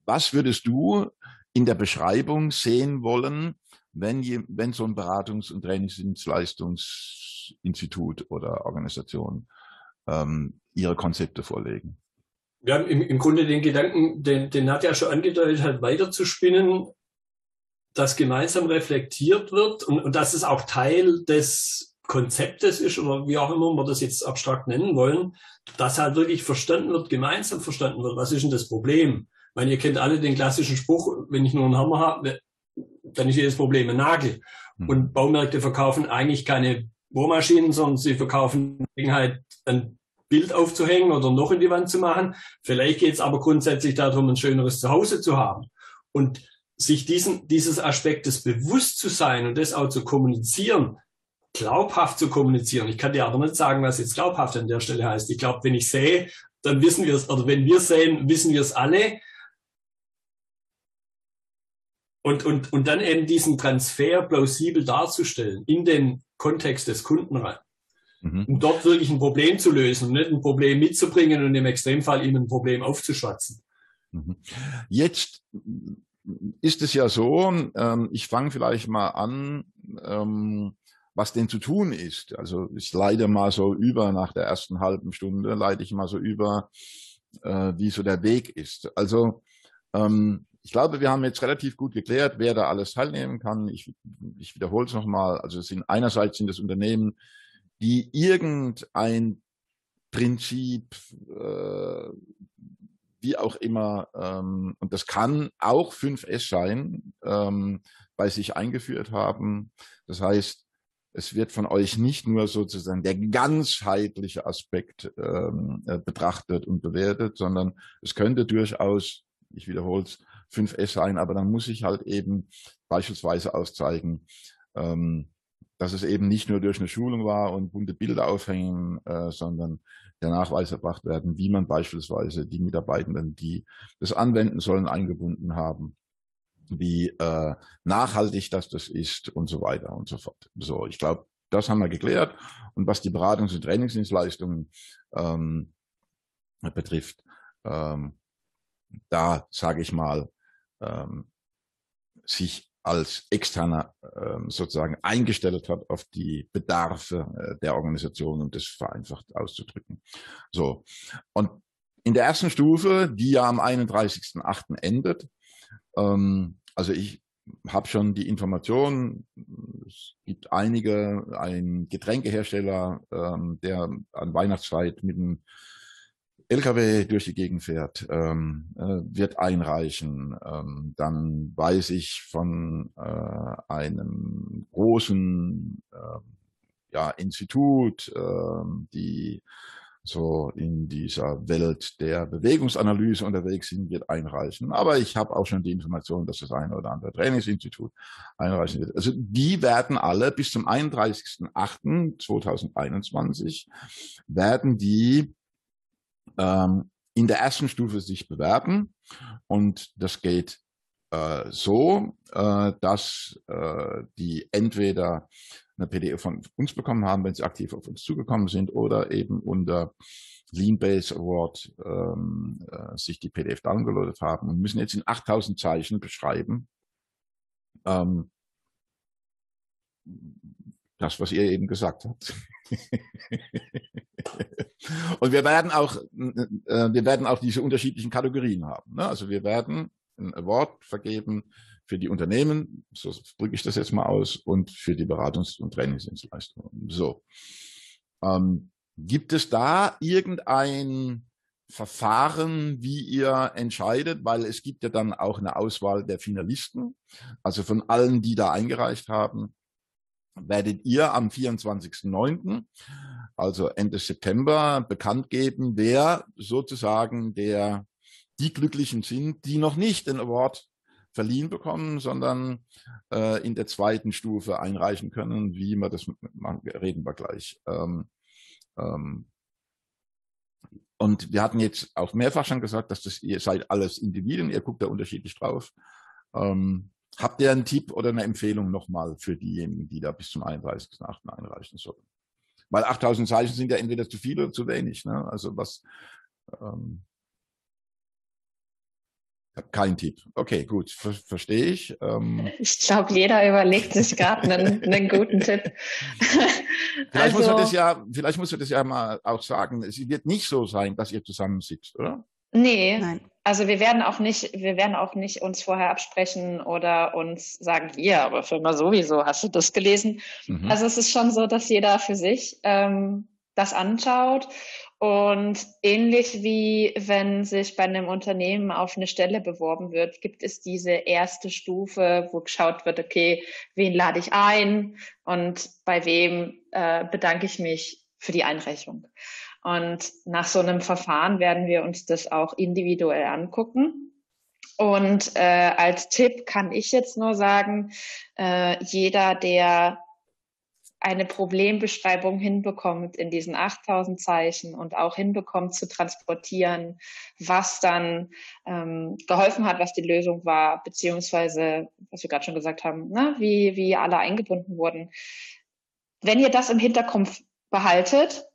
was würdest du in der Beschreibung sehen wollen, wenn, je, wenn so ein Beratungs- und Trainingsdienstleistungsinstitut oder Organisation ähm, ihre Konzepte vorlegen? Wir haben im, im Grunde den Gedanken, den, den hat ja schon angedeutet, halt weiterzuspinnen, dass gemeinsam reflektiert wird und, und dass es auch Teil des Konzeptes ist oder wie auch immer wir das jetzt abstrakt nennen wollen, dass halt wirklich verstanden wird, gemeinsam verstanden wird, was ist denn das Problem? Ich meine, ihr kennt alle den klassischen Spruch, wenn ich nur einen Hammer habe, dann ist jedes Problem ein Nagel. Mhm. Und Baumärkte verkaufen eigentlich keine Bohrmaschinen, sondern sie verkaufen Gelegenheit, ein Bild aufzuhängen oder noch in die Wand zu machen. Vielleicht geht es aber grundsätzlich darum, ein schöneres Zuhause zu haben. Und sich diesen, dieses Aspektes bewusst zu sein und das auch zu kommunizieren, glaubhaft zu kommunizieren. Ich kann dir aber nicht sagen, was jetzt glaubhaft an der Stelle heißt. Ich glaube, wenn ich sehe, dann wissen wir es, oder wenn wir sehen, wissen wir es alle. Und, und, und dann eben diesen Transfer plausibel darzustellen in den Kontext des Kunden rein. Mhm. Um dort wirklich ein Problem zu lösen und nicht ein Problem mitzubringen und im Extremfall ihm ein Problem aufzuschwatzen. Mhm. Jetzt ist es ja so, ähm, ich fange vielleicht mal an, ähm, was denn zu tun ist. Also ich leite mal so über nach der ersten halben Stunde, leite ich mal so über, äh, wie so der Weg ist. Also ähm, ich glaube, wir haben jetzt relativ gut geklärt, wer da alles teilnehmen kann. Ich, ich wiederhole es nochmal. Also es sind einerseits sind es Unternehmen, die irgendein Prinzip, äh, wie auch immer, ähm, und das kann auch 5S sein, ähm, bei sich eingeführt haben. Das heißt, es wird von euch nicht nur sozusagen der ganzheitliche Aspekt ähm, äh, betrachtet und bewertet, sondern es könnte durchaus, ich wiederhole es, 5S sein, aber dann muss ich halt eben beispielsweise auszeigen, ähm, dass es eben nicht nur durch eine Schulung war und bunte Bilder aufhängen, äh, sondern der Nachweis erbracht werden, wie man beispielsweise die Mitarbeitenden, die das anwenden sollen, eingebunden haben wie äh, nachhaltig das das ist und so weiter und so fort. So, ich glaube, das haben wir geklärt. Und was die Beratungs- und Trainingsdienstleistungen ähm, betrifft, ähm, da sage ich mal, ähm, sich als externer ähm, sozusagen eingestellt hat auf die Bedarfe äh, der Organisation und das vereinfacht auszudrücken. So. Und in der ersten Stufe, die ja am 31.8. endet, ähm, also ich habe schon die Information, es gibt einige, ein Getränkehersteller, ähm, der an Weihnachtszeit mit einem LKW durch die Gegend fährt, ähm, äh, wird einreichen. Ähm, dann weiß ich von äh, einem großen äh, ja, Institut, äh, die so in dieser Welt der Bewegungsanalyse unterwegs sind, wird einreichen. Aber ich habe auch schon die Information, dass das eine oder andere Trainingsinstitut einreichen wird. Also die werden alle bis zum 31.08.2021 werden die ähm, in der ersten Stufe sich bewerben. Und das geht äh, so, äh, dass äh, die entweder eine PDF von uns bekommen haben, wenn sie aktiv auf uns zugekommen sind oder eben unter Leanbase Award ähm, äh, sich die PDF downgeloadet haben und müssen jetzt in 8000 Zeichen beschreiben, ähm, das, was ihr eben gesagt habt. und wir werden auch, äh, wir werden auch diese unterschiedlichen Kategorien haben. Ne? Also wir werden ein Award vergeben für die Unternehmen, so drücke ich das jetzt mal aus, und für die Beratungs- und Trainingsdienstleistungen. So. Ähm, gibt es da irgendein Verfahren, wie ihr entscheidet, weil es gibt ja dann auch eine Auswahl der Finalisten, also von allen, die da eingereicht haben, werdet ihr am 24.09., also Ende September, bekannt geben, wer sozusagen der die Glücklichen sind, die noch nicht den Award verliehen bekommen, sondern äh, in der zweiten Stufe einreichen können. Wie wir das reden wir gleich. Ähm, ähm, und wir hatten jetzt auch mehrfach schon gesagt, dass das ihr seid alles Individuen, ihr guckt da unterschiedlich drauf. Ähm, Habt ihr einen Tipp oder eine Empfehlung nochmal für diejenigen, die da bis zum 31.8. einreichen sollen? Weil 8000 Zeichen sind ja entweder zu viel oder zu wenig. Ne? Also was, ähm, kein Tipp. Okay, gut, ver verstehe ich. Ähm, ich glaube, jeder überlegt sich gerade einen, einen, guten Tipp. vielleicht, also, muss man das ja, vielleicht muss man das ja mal auch sagen. Es wird nicht so sein, dass ihr zusammensitzt, oder? Nee, Nein. Also wir werden auch nicht, wir werden auch nicht uns vorher absprechen oder uns sagen, hier, aber für immer sowieso, hast du das gelesen? Mhm. Also es ist schon so, dass jeder für sich ähm, das anschaut und ähnlich wie wenn sich bei einem Unternehmen auf eine Stelle beworben wird, gibt es diese erste Stufe, wo geschaut wird, okay, wen lade ich ein und bei wem äh, bedanke ich mich für die Einreichung. Und nach so einem Verfahren werden wir uns das auch individuell angucken. Und äh, als Tipp kann ich jetzt nur sagen, äh, jeder, der eine Problembeschreibung hinbekommt in diesen 8000 Zeichen und auch hinbekommt zu transportieren, was dann ähm, geholfen hat, was die Lösung war, beziehungsweise, was wir gerade schon gesagt haben, ne, wie, wie alle eingebunden wurden. Wenn ihr das im Hinterkopf behaltet,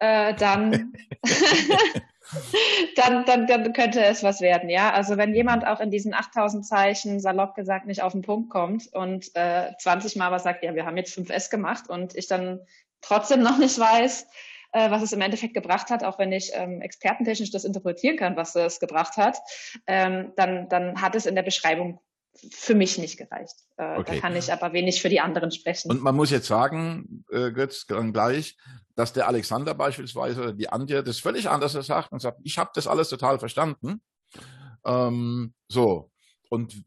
äh, dann, dann, dann, dann könnte es was werden, ja. Also wenn jemand auch in diesen 8000 Zeichen salopp gesagt nicht auf den Punkt kommt und äh, 20 Mal was sagt, ja, wir haben jetzt 5S gemacht und ich dann trotzdem noch nicht weiß, äh, was es im Endeffekt gebracht hat, auch wenn ich ähm, expertentechnisch das interpretieren kann, was es gebracht hat, ähm, dann, dann hat es in der Beschreibung für mich nicht gereicht. Äh, okay. Da kann ich aber wenig für die anderen sprechen. Und man muss jetzt sagen, äh, Götz, dann gleich, dass der Alexander beispielsweise oder die Antje das völlig anders sagt und sagt, ich habe das alles total verstanden. Ähm, so. Und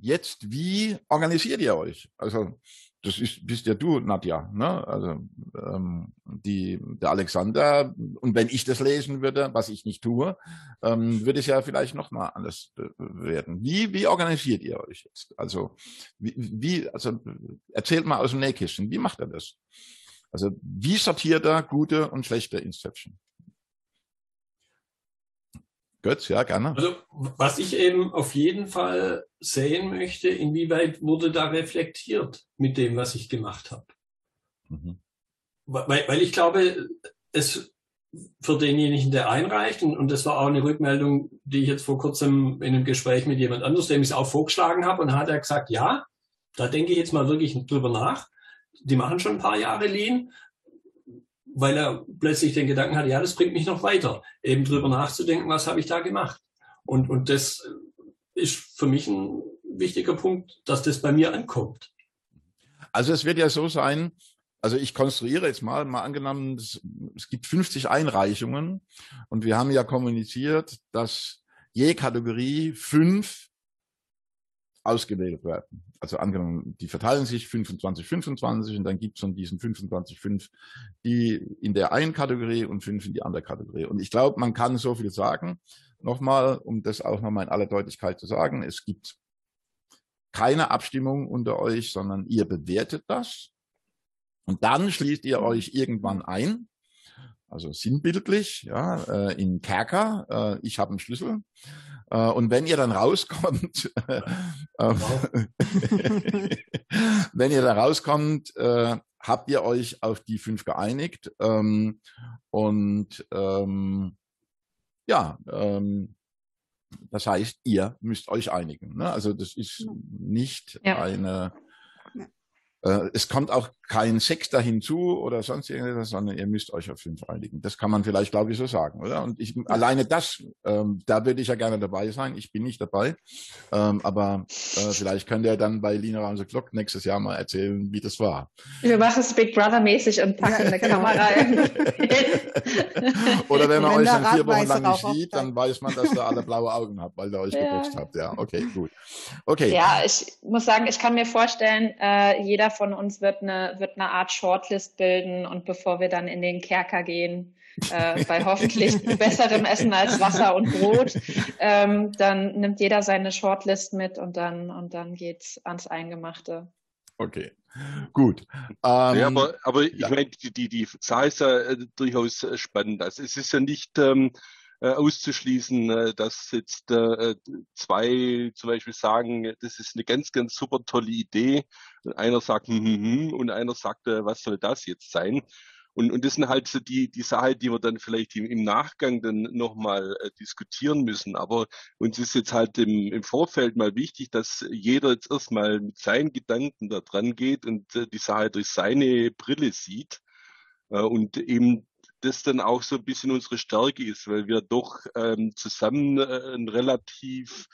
jetzt, wie organisiert ihr euch? Also das ist, bist ja du, Nadja, ne? Also ähm, die, der Alexander, und wenn ich das lesen würde, was ich nicht tue, ähm, würde es ja vielleicht nochmal anders werden. Wie, wie organisiert ihr euch jetzt? Also, wie, wie, also erzählt mal aus dem Nähkissen, wie macht er das? Also, wie sortiert er gute und schlechte Inception? Götz, ja, gerne. Also, was ich eben auf jeden Fall sehen möchte, inwieweit wurde da reflektiert mit dem, was ich gemacht habe. Mhm. Weil, weil ich glaube, es für denjenigen, der einreicht, und, und das war auch eine Rückmeldung, die ich jetzt vor kurzem in einem Gespräch mit jemand anderes, dem ich es auch vorgeschlagen habe, und hat er gesagt, ja, da denke ich jetzt mal wirklich drüber nach. Die machen schon ein paar Jahre Lean weil er plötzlich den Gedanken hat, ja, das bringt mich noch weiter, eben drüber nachzudenken, was habe ich da gemacht. Und, und das ist für mich ein wichtiger Punkt, dass das bei mir ankommt. Also es wird ja so sein, also ich konstruiere jetzt mal, mal angenommen, es, es gibt 50 Einreichungen und wir haben ja kommuniziert, dass je Kategorie fünf ausgewählt werden. Also angenommen, die verteilen sich 25, 25 und dann gibt es von diesen 25, 5 die in der einen Kategorie und 5 in die andere Kategorie. Und ich glaube, man kann so viel sagen. Nochmal, um das auch nochmal in aller Deutlichkeit zu sagen, es gibt keine Abstimmung unter euch, sondern ihr bewertet das und dann schließt ihr euch irgendwann ein also sinnbildlich, ja, äh, in Kerker. Äh, ich habe einen Schlüssel. Äh, und wenn ihr dann rauskommt, äh, wenn ihr da rauskommt, äh, habt ihr euch auf die fünf geeinigt. Ähm, und ähm, ja, ähm, das heißt, ihr müsst euch einigen. Ne? Also das ist nicht ja. eine es kommt auch kein Sechster hinzu oder sonst irgendwas, sondern ihr müsst euch auf fünf einigen. Das kann man vielleicht, glaube ich, so sagen, oder? Und ich, alleine das, ähm, da würde ich ja gerne dabei sein. Ich bin nicht dabei. Ähm, aber äh, vielleicht könnt ihr dann bei Lina the Clock nächstes Jahr mal erzählen, wie das war. Wir machen es Big Brother mäßig und packen eine Kamera rein. oder wenn man wenn euch dann vier Wochen lang nicht sieht, dann weiß man, dass ihr alle blaue Augen habt, weil ihr euch ja. geputzt habt. Ja, okay, gut. Okay. Ja, ich muss sagen, ich kann mir vorstellen, äh, jeder von uns wird eine, wird eine Art Shortlist bilden und bevor wir dann in den Kerker gehen, äh, bei hoffentlich besserem Essen als Wasser und Brot, ähm, dann nimmt jeder seine Shortlist mit und dann, und dann geht's ans Eingemachte. Okay, gut. Ähm, ja, aber, aber ich ja. meine, die, die, die Zahl ist ja äh, durchaus spannend. Also es ist ja nicht, ähm, äh, auszuschließen, äh, dass jetzt äh, zwei zum Beispiel sagen, das ist eine ganz, ganz super tolle Idee. Einer sagt, hm, hm, hm, und einer sagt, äh, was soll das jetzt sein? Und, und das sind halt so die, die Sachen, die wir dann vielleicht im, im Nachgang dann nochmal äh, diskutieren müssen. Aber uns ist jetzt halt im, im Vorfeld mal wichtig, dass jeder jetzt erstmal mit seinen Gedanken da dran geht und äh, die Sache durch seine Brille sieht. Äh, und eben das dann auch so ein bisschen unsere Stärke ist, weil wir doch ähm, zusammen äh, ein relativ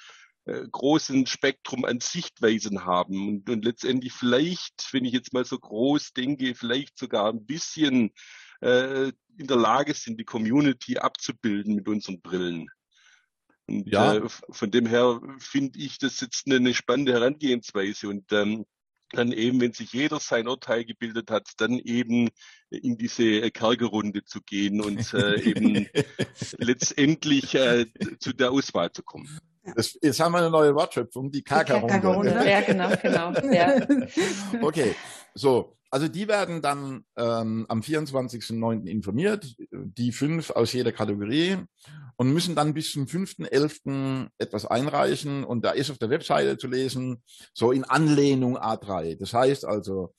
äh, großen Spektrum an Sichtweisen haben und, und letztendlich vielleicht, wenn ich jetzt mal so groß denke, vielleicht sogar ein bisschen äh, in der Lage sind, die Community abzubilden mit unseren Brillen. Und ja. äh, von dem her finde ich das jetzt eine, eine spannende Herangehensweise und ähm, dann eben, wenn sich jeder sein Urteil gebildet hat, dann eben in diese Kerkerrunde zu gehen und äh, eben letztendlich äh, zu der Auswahl zu kommen. Das, jetzt haben wir eine neue Wortschöpfung, die Kerkerrunde. Ja, genau, genau. Ja. okay, so. Also die werden dann ähm, am 24.09. informiert, die fünf aus jeder Kategorie und müssen dann bis zum 5.11. etwas einreichen und da ist auf der Webseite zu lesen, so in Anlehnung A3. Das heißt also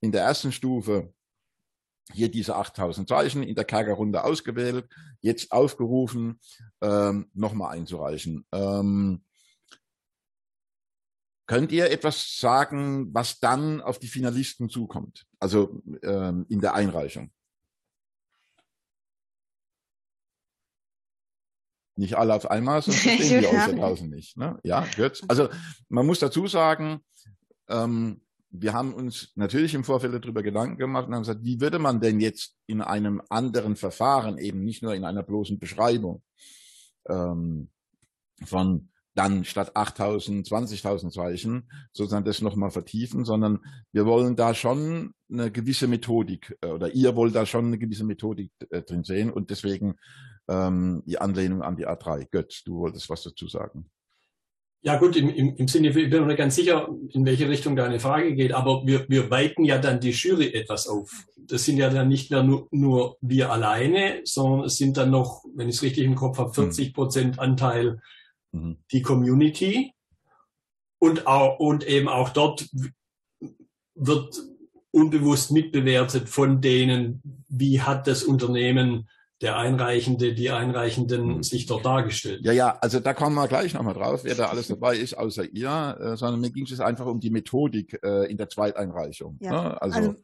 in der ersten Stufe hier diese 8000 Zeichen in der Kerkerrunde ausgewählt, jetzt aufgerufen, ähm, nochmal einzureichen. Ähm, Könnt ihr etwas sagen, was dann auf die Finalisten zukommt? Also ähm, in der Einreichung. Nicht alle auf einmal, sonst verstehen die aus draußen nicht. Ne? Ja, gut. Also man muss dazu sagen, ähm, wir haben uns natürlich im Vorfeld darüber Gedanken gemacht und haben gesagt, wie würde man denn jetzt in einem anderen Verfahren, eben nicht nur in einer bloßen Beschreibung ähm, von dann statt 8000, 20.000 Zeichen sozusagen das nochmal vertiefen, sondern wir wollen da schon eine gewisse Methodik äh, oder ihr wollt da schon eine gewisse Methodik äh, drin sehen und deswegen ähm, die Anlehnung an die A3. Götz, du wolltest was dazu sagen. Ja gut, im, im, im Sinne, ich bin mir nicht ganz sicher, in welche Richtung deine Frage geht, aber wir, wir weiten ja dann die Jury etwas auf. Das sind ja dann nicht mehr nur, nur wir alleine, sondern es sind dann noch, wenn ich es richtig im Kopf habe, 40 Prozent Anteil mhm. die Community. Und, auch, und eben auch dort wird unbewusst mitbewertet von denen, wie hat das Unternehmen der Einreichende, die Einreichenden mhm. sich dort dargestellt. Ja, ja, also da kommen wir gleich nochmal drauf, wer da alles dabei ist, außer ihr, äh, sondern mir ging es einfach um die Methodik äh, in der Zweiteinreichung. Ja, ne? also, also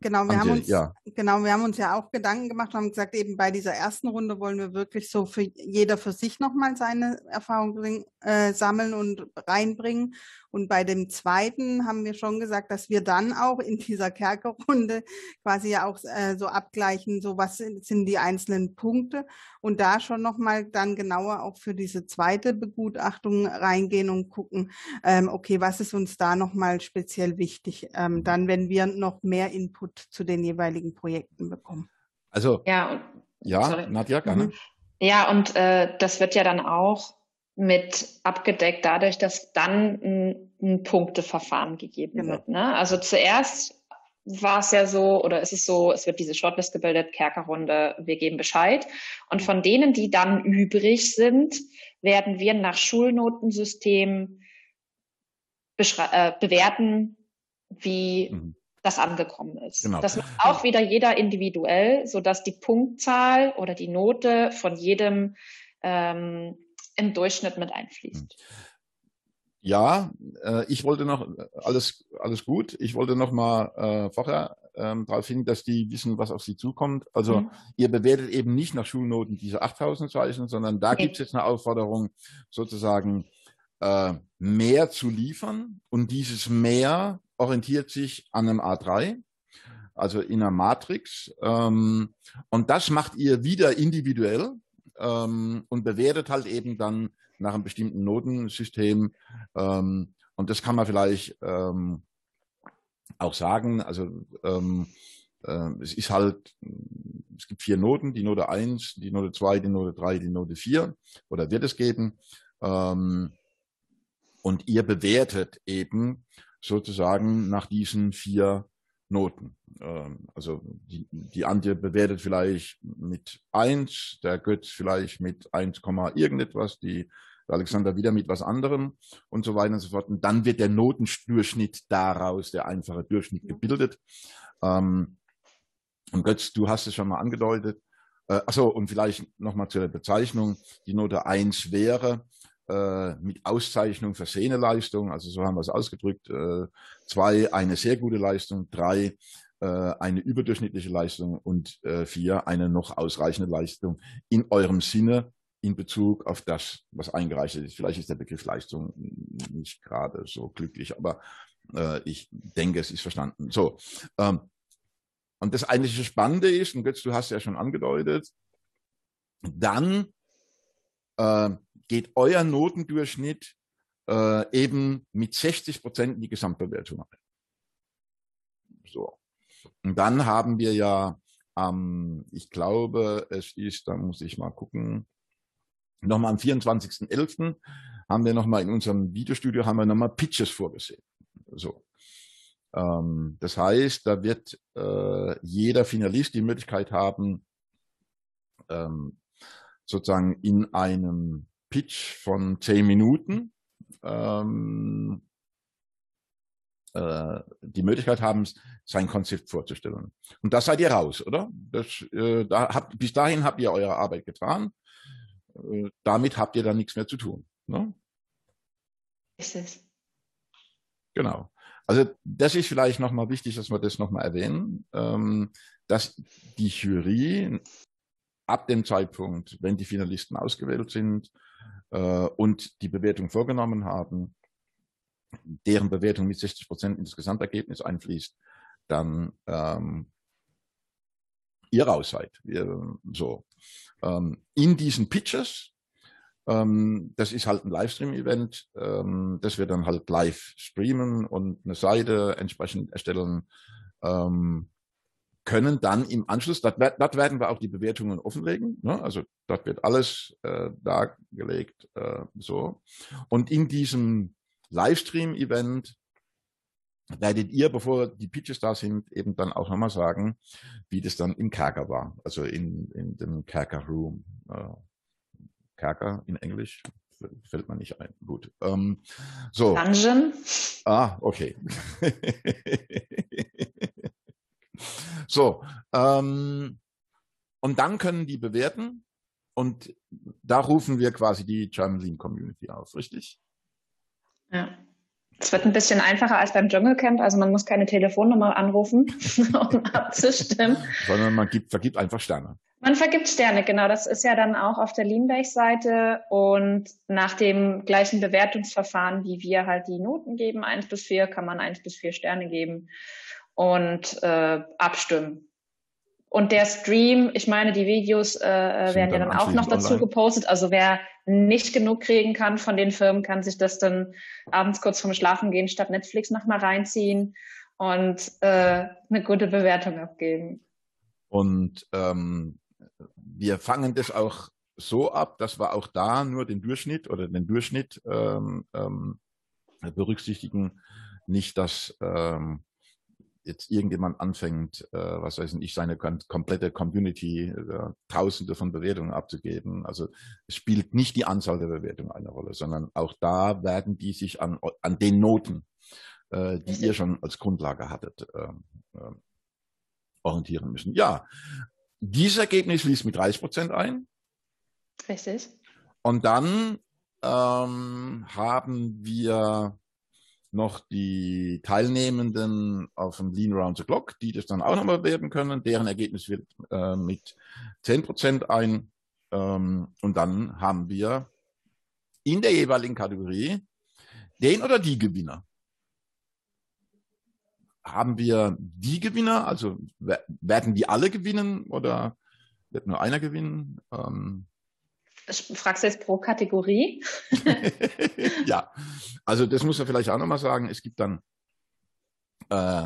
Genau, wir haben uns, ja. genau, wir haben uns ja auch Gedanken gemacht, haben gesagt, eben bei dieser ersten Runde wollen wir wirklich so für jeder für sich nochmal seine Erfahrung bring, äh, sammeln und reinbringen. Und bei dem zweiten haben wir schon gesagt, dass wir dann auch in dieser Kerkerrunde quasi ja auch äh, so abgleichen, so was sind, sind die einzelnen Punkte und da schon nochmal dann genauer auch für diese zweite Begutachtung reingehen und gucken, ähm, okay, was ist uns da nochmal speziell wichtig, ähm, dann, wenn wir noch mehr Input zu den jeweiligen Projekten bekommen. Also, ja, ja sorry. Nadja, gerne. Mhm. Ja, und äh, das wird ja dann auch mit abgedeckt dadurch, dass dann ein, ein Punkteverfahren gegeben genau. wird. Ne? Also zuerst war es ja so, oder ist es so, es wird diese Shortlist gebildet, Kerkerrunde, wir geben Bescheid. Und von denen, die dann übrig sind, werden wir nach Schulnotensystem äh, bewerten, wie mhm. das angekommen ist. Genau. Das macht auch wieder jeder individuell, so dass die Punktzahl oder die Note von jedem ähm, im Durchschnitt mit einfließt. Hm. Ja, äh, ich wollte noch, alles, alles gut. Ich wollte noch mal äh, vorher ähm, darauf hin, dass die wissen, was auf sie zukommt. Also mhm. ihr bewertet eben nicht nach Schulnoten diese 8000 Zeichen, sondern da okay. gibt es jetzt eine Aufforderung, sozusagen äh, mehr zu liefern. Und dieses mehr orientiert sich an einem A3, also in einer Matrix. Ähm, und das macht ihr wieder individuell ähm, und bewertet halt eben dann nach einem bestimmten Notensystem. Ähm, und das kann man vielleicht ähm, auch sagen. Also ähm, äh, es ist halt, es gibt vier Noten, die Note 1, die Note 2, die Note 3, die Note 4 oder wird es geben. Ähm, und ihr bewertet eben sozusagen nach diesen vier Noten. Ähm, also die, die Antje bewertet vielleicht mit 1, der Götz vielleicht mit 1, irgendetwas, die Alexander wieder mit was anderem und so weiter und so fort. Und dann wird der Notendurchschnitt daraus, der einfache Durchschnitt gebildet. Ähm, und Götz, du hast es schon mal angedeutet. Äh, achso, und vielleicht nochmal zur Bezeichnung. Die Note 1 wäre mit Auszeichnung versehene Leistung, also so haben wir es ausgedrückt. Äh, zwei, eine sehr gute Leistung. Drei, äh, eine überdurchschnittliche Leistung. Und äh, vier, eine noch ausreichende Leistung in eurem Sinne in Bezug auf das, was eingereicht ist. Vielleicht ist der Begriff Leistung nicht gerade so glücklich, aber äh, ich denke, es ist verstanden. So. Ähm, und das eigentliche Spannende ist, und Götz, du hast ja schon angedeutet, dann äh, geht euer Notendurchschnitt äh, eben mit 60 Prozent in die Gesamtbewertung ein. So. Und dann haben wir ja, ähm, ich glaube, es ist, da muss ich mal gucken, nochmal am 24.11. haben wir nochmal in unserem Videostudio haben wir nochmal Pitches vorgesehen. So. Ähm, das heißt, da wird äh, jeder Finalist die Möglichkeit haben, ähm, sozusagen in einem Pitch von zehn Minuten ähm, äh, die Möglichkeit haben, sein Konzept vorzustellen. Und da seid ihr raus, oder? Das, äh, da habt, bis dahin habt ihr eure Arbeit getan. Äh, damit habt ihr dann nichts mehr zu tun. Ne? Ist es. Genau. Also das ist vielleicht nochmal wichtig, dass wir das nochmal erwähnen, ähm, dass die Jury ab dem Zeitpunkt, wenn die Finalisten ausgewählt sind und die Bewertung vorgenommen haben, deren Bewertung mit 60 Prozent in das Gesamtergebnis einfließt, dann ähm, ihr raus seid. Wir, so. Ähm, in diesen Pitches ähm, das ist halt ein Livestream-Event, ähm, das wir dann halt live streamen und eine Seite entsprechend erstellen ähm, können dann im Anschluss, dort, werden wir auch die Bewertungen offenlegen, ne? also dort wird alles äh, dargelegt, äh, so. Und in diesem Livestream-Event werdet ihr, bevor die Pitches da sind, eben dann auch nochmal sagen, wie das dann im Kerker war, also in, in dem Kerker Room. Äh, Kerker in Englisch fällt mir nicht ein. Gut. Ähm, so. Dungeon. Ah, okay. so. Ähm, und dann können die bewerten und da rufen wir quasi die German Lean Community auf, richtig? Ja. Es wird ein bisschen einfacher als beim Dschungelcamp, also man muss keine Telefonnummer anrufen, um abzustimmen. Sondern man gibt, vergibt einfach Sterne. Man vergibt Sterne, genau. Das ist ja dann auch auf der Leanbase-Seite und nach dem gleichen Bewertungsverfahren, wie wir halt die Noten geben, eins bis vier, kann man eins bis vier Sterne geben und äh, abstimmen. Und der Stream, ich meine, die Videos äh, werden ja dann auch noch dazu online. gepostet. Also wer nicht genug kriegen kann von den Firmen, kann sich das dann abends kurz vorm Schlafen gehen statt Netflix nochmal reinziehen und äh, eine gute Bewertung abgeben. Und ähm, wir fangen das auch so ab, dass wir auch da nur den Durchschnitt oder den Durchschnitt ähm, ähm, berücksichtigen. Nicht, dass ähm, jetzt irgendjemand anfängt, äh, was weiß ich, seine komplette Community äh, Tausende von Bewertungen abzugeben. Also es spielt nicht die Anzahl der Bewertungen eine Rolle, sondern auch da werden die sich an, an den Noten, äh, die ihr schon als Grundlage hattet, äh, äh, orientieren müssen. Ja, dieses Ergebnis fließt mit 30 Prozent ein. Richtig. Und dann ähm, haben wir noch die Teilnehmenden auf dem Lean Round the Clock, die das dann auch nochmal bewerten können. Deren Ergebnis wird äh, mit 10 Prozent ein. Ähm, und dann haben wir in der jeweiligen Kategorie den oder die Gewinner haben wir die Gewinner? Also werden die alle gewinnen oder wird nur einer gewinnen? Ähm, Fragst du jetzt pro Kategorie? ja, also das muss man vielleicht auch nochmal sagen. Es gibt dann äh,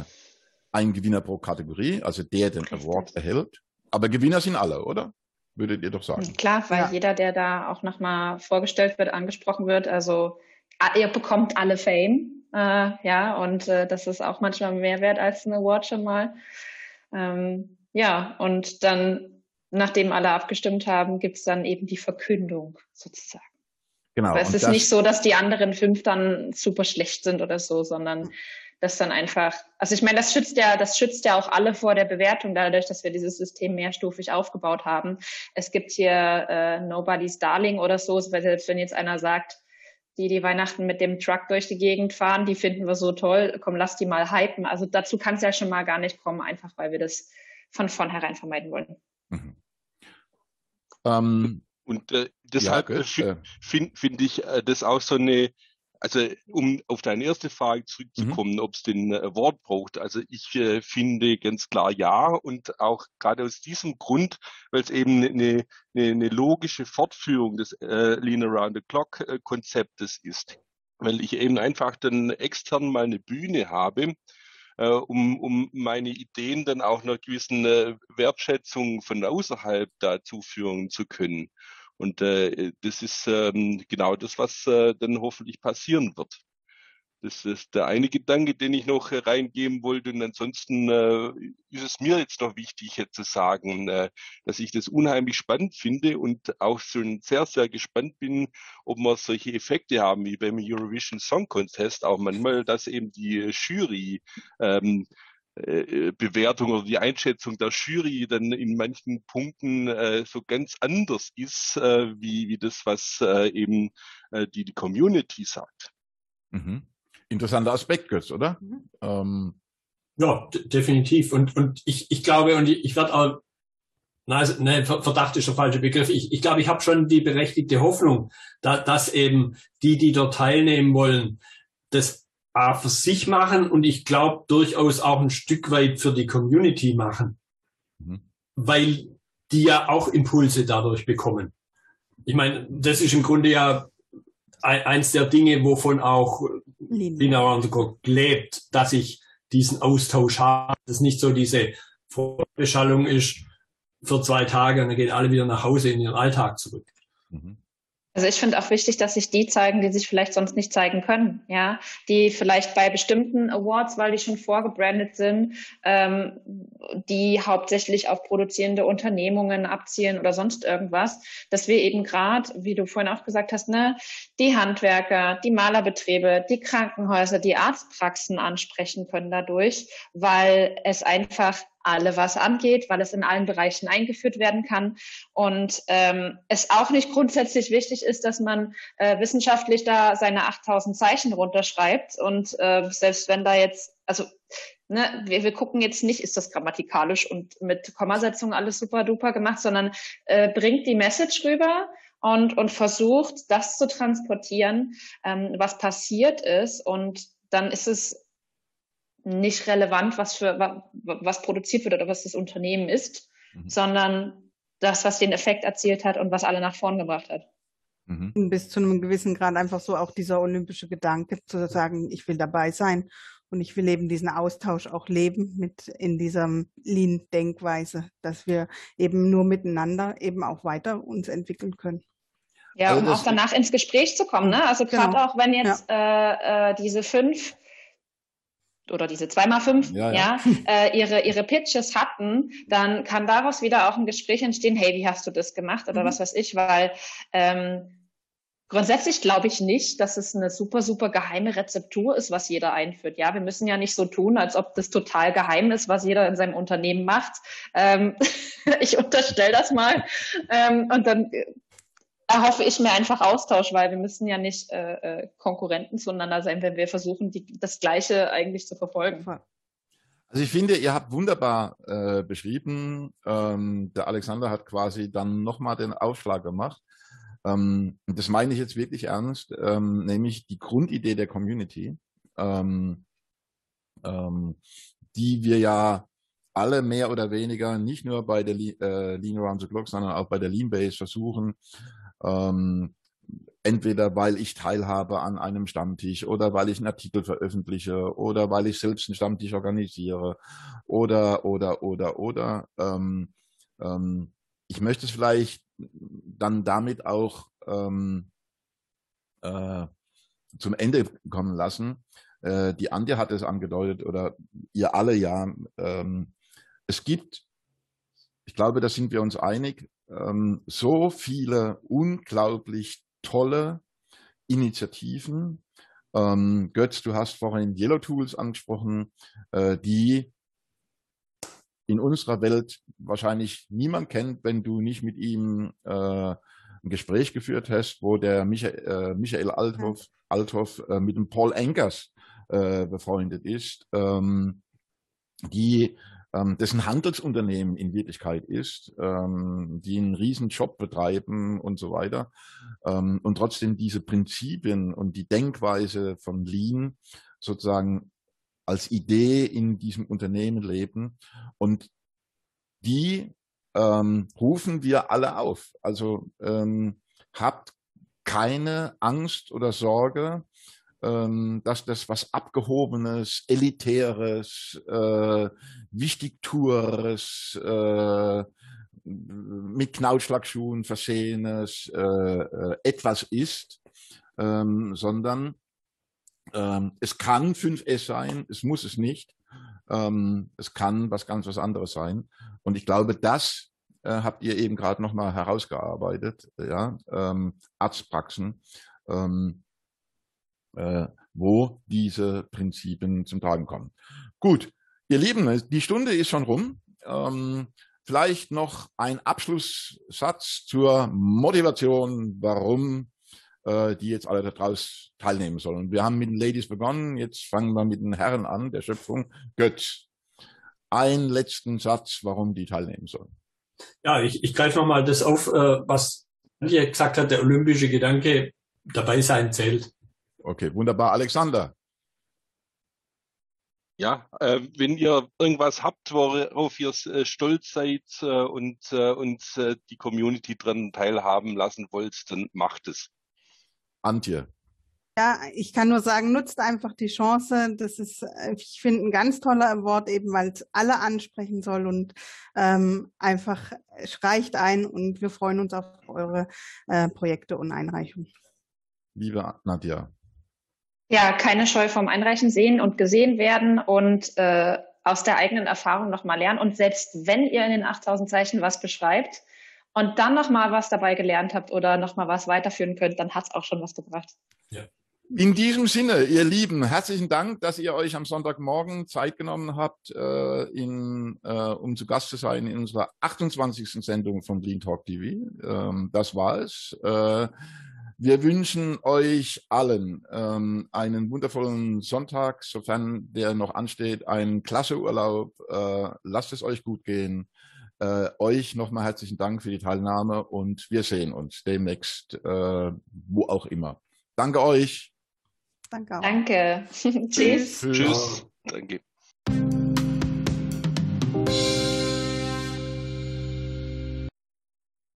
einen Gewinner pro Kategorie, also der den Richtig. Award erhält. Aber Gewinner sind alle, oder? Würdet ihr doch sagen. Klar, weil ja. jeder, der da auch nochmal vorgestellt wird, angesprochen wird, also ihr bekommt alle Fame Äh, ja, und äh, das ist auch manchmal mehr wert als ein Award schon mal. Ähm, ja, und dann, nachdem alle abgestimmt haben, gibt es dann eben die Verkündung sozusagen. Genau. Aber es ist nicht so, dass die anderen fünf dann super schlecht sind oder so, sondern das dann einfach, also ich meine, das schützt ja, das schützt ja auch alle vor der Bewertung, dadurch, dass wir dieses System mehrstufig aufgebaut haben. Es gibt hier äh, Nobody's Darling oder so, weil selbst wenn jetzt einer sagt, die die Weihnachten mit dem Truck durch die Gegend fahren, die finden wir so toll, komm, lass die mal hypen. Also dazu kann es ja schon mal gar nicht kommen, einfach weil wir das von vornherein vermeiden wollen. Mhm. Ähm, und äh, deshalb ja, äh, finde find ich äh, das auch so eine also um auf deine erste Frage zurückzukommen, mhm. ob es den Award braucht. Also ich äh, finde ganz klar ja und auch gerade aus diesem Grund, weil es eben eine, eine, eine logische Fortführung des äh, Lean Around the Clock äh, Konzeptes ist. Weil ich eben einfach dann extern mal eine Bühne habe, äh, um, um meine Ideen dann auch einer gewissen äh, Wertschätzung von außerhalb da zuführen zu können. Und äh, das ist ähm, genau das, was äh, dann hoffentlich passieren wird. Das ist der eine Gedanke, den ich noch reingeben wollte. Und ansonsten äh, ist es mir jetzt noch wichtig jetzt zu sagen, äh, dass ich das unheimlich spannend finde und auch schon sehr, sehr gespannt bin, ob wir solche Effekte haben wie beim Eurovision Song Contest auch manchmal, dass eben die Jury ähm, äh, Bewertung oder die Einschätzung der Jury dann in manchen Punkten äh, so ganz anders ist, äh, wie, wie das, was äh, eben äh, die, die Community sagt. Mhm. Interessanter Aspekt, Götz, oder? Mhm. Ähm. Ja, definitiv. Und, und ich, ich glaube, und ich, ich werde auch, nein, ne, Verdacht ist der falsche Begriff. Ich, ich glaube, ich habe schon die berechtigte Hoffnung, da, dass eben die, die dort teilnehmen wollen, das A, für sich machen und ich glaube durchaus auch ein Stück weit für die Community machen, mhm. weil die ja auch Impulse dadurch bekommen. Ich meine, das ist im Grunde ja eins der Dinge, wovon auch Lina Roundabout lebt, dass ich diesen Austausch habe, dass nicht so diese Vorbeschallung ist für zwei Tage und dann gehen alle wieder nach Hause in ihren Alltag zurück. Mhm. Also ich finde auch wichtig, dass sich die zeigen, die sich vielleicht sonst nicht zeigen können, ja, die vielleicht bei bestimmten Awards, weil die schon vorgebrandet sind, ähm, die hauptsächlich auf produzierende Unternehmungen abzielen oder sonst irgendwas, dass wir eben gerade, wie du vorhin auch gesagt hast, ne, die Handwerker, die Malerbetriebe, die Krankenhäuser, die Arztpraxen ansprechen können dadurch, weil es einfach alle was angeht, weil es in allen Bereichen eingeführt werden kann. Und ähm, es auch nicht grundsätzlich wichtig ist, dass man äh, wissenschaftlich da seine 8000 Zeichen runterschreibt. Und äh, selbst wenn da jetzt, also ne, wir, wir gucken jetzt nicht, ist das grammatikalisch und mit Kommasetzung alles super duper gemacht, sondern äh, bringt die Message rüber und, und versucht, das zu transportieren, ähm, was passiert ist. Und dann ist es nicht relevant, was für was produziert wird oder was das Unternehmen ist, mhm. sondern das, was den Effekt erzielt hat und was alle nach vorn gebracht hat. Mhm. Bis zu einem gewissen Grad einfach so auch dieser olympische Gedanke zu sagen, ich will dabei sein und ich will eben diesen Austausch auch leben mit in dieser Lean-Denkweise, dass wir eben nur miteinander eben auch weiter uns entwickeln können. Ja, also um auch danach ins Gespräch zu kommen. Ne? Also gerade genau. auch wenn jetzt ja. äh, äh, diese fünf oder diese 2x5 ja, ja. äh, ihre, ihre Pitches hatten, dann kann daraus wieder auch ein Gespräch entstehen, hey, wie hast du das gemacht oder mhm. was weiß ich, weil ähm, Grundsätzlich glaube ich nicht, dass es eine super, super geheime Rezeptur ist, was jeder einführt. Ja, wir müssen ja nicht so tun, als ob das total geheim ist, was jeder in seinem Unternehmen macht. Ähm, ich unterstelle das mal. Ähm, und dann erhoffe ich mir einfach Austausch, weil wir müssen ja nicht äh, äh, Konkurrenten zueinander sein, wenn wir versuchen, die, das Gleiche eigentlich zu verfolgen. Also ich finde, ihr habt wunderbar äh, beschrieben. Ähm, der Alexander hat quasi dann nochmal den Aufschlag gemacht. Ähm, das meine ich jetzt wirklich ernst, ähm, nämlich die Grundidee der Community, ähm, ähm, die wir ja alle mehr oder weniger nicht nur bei der äh, Lean Around the Clock, sondern auch bei der Lean Base versuchen, ähm, entweder weil ich teilhabe an einem Stammtisch oder weil ich einen Artikel veröffentliche oder weil ich selbst einen Stammtisch organisiere oder, oder, oder, oder. Ähm, ähm, ich möchte es vielleicht dann damit auch ähm, äh, zum Ende kommen lassen. Äh, die Antje hat es angedeutet oder ihr alle ja. Ähm, es gibt, ich glaube, da sind wir uns einig, ähm, so viele unglaublich tolle Initiativen. Ähm, Götz, du hast vorhin Yellow Tools angesprochen, äh, die in unserer Welt wahrscheinlich niemand kennt, wenn du nicht mit ihm äh, ein Gespräch geführt hast, wo der Michael, äh, Michael Althoff, Althoff äh, mit dem Paul Enkers äh, befreundet ist, ähm, die ähm, dessen Handelsunternehmen in Wirklichkeit ist, ähm, die einen riesen Job betreiben und so weiter ähm, und trotzdem diese Prinzipien und die Denkweise von Lean sozusagen als Idee in diesem Unternehmen leben und die ähm, rufen wir alle auf. Also ähm, habt keine Angst oder Sorge, ähm, dass das was Abgehobenes, Elitäres, äh, Wichtigtueres, äh, mit Knautschlagschuhen versehenes äh, äh, etwas ist, ähm, sondern ähm, es kann 5S sein, es muss es nicht. Ähm, es kann was ganz was anderes sein. Und ich glaube, das äh, habt ihr eben gerade nochmal herausgearbeitet, ja, ähm, Arztpraxen. Ähm, äh, wo diese Prinzipien zum Tragen kommen. Gut, ihr Lieben, die Stunde ist schon rum. Ähm, vielleicht noch ein Abschlusssatz zur Motivation, warum äh, die jetzt alle daraus teilnehmen sollen. Wir haben mit den Ladies begonnen, jetzt fangen wir mit den Herren an, der Schöpfung. Götz, einen letzten Satz, warum die teilnehmen sollen. Ja, ich, ich greife nochmal das auf, äh, was Antje gesagt hat, der olympische Gedanke, dabei sein zählt. Okay, wunderbar. Alexander. Ja, äh, wenn ihr irgendwas habt, worauf ihr äh, stolz seid äh, und, äh, und äh, die Community dran teilhaben lassen wollt, dann macht es. Antje. Ja, ich kann nur sagen, nutzt einfach die Chance. Das ist, äh, ich finde, ein ganz toller Award, eben weil es alle ansprechen soll und ähm, einfach reicht ein und wir freuen uns auf eure äh, Projekte und Einreichungen. Liebe Nadja. Ja, keine Scheu vom Einreichen sehen und gesehen werden und äh, aus der eigenen Erfahrung nochmal lernen. Und selbst wenn ihr in den 8000 Zeichen was beschreibt und dann nochmal was dabei gelernt habt oder nochmal was weiterführen könnt, dann hat's auch schon was gebracht. Ja. In diesem Sinne, ihr Lieben, herzlichen Dank, dass ihr euch am Sonntagmorgen Zeit genommen habt, äh, in, äh, um zu Gast zu sein in unserer 28. Sendung von Lean Talk TV. Ähm, das war es. Äh, wir wünschen euch allen ähm, einen wundervollen Sonntag, sofern der noch ansteht, einen klasse Urlaub. Äh, lasst es euch gut gehen. Äh, euch nochmal herzlichen Dank für die Teilnahme und wir sehen uns demnächst, äh, wo auch immer. Danke euch. Danke auch. Danke. Tschüss. Tschüss. Danke.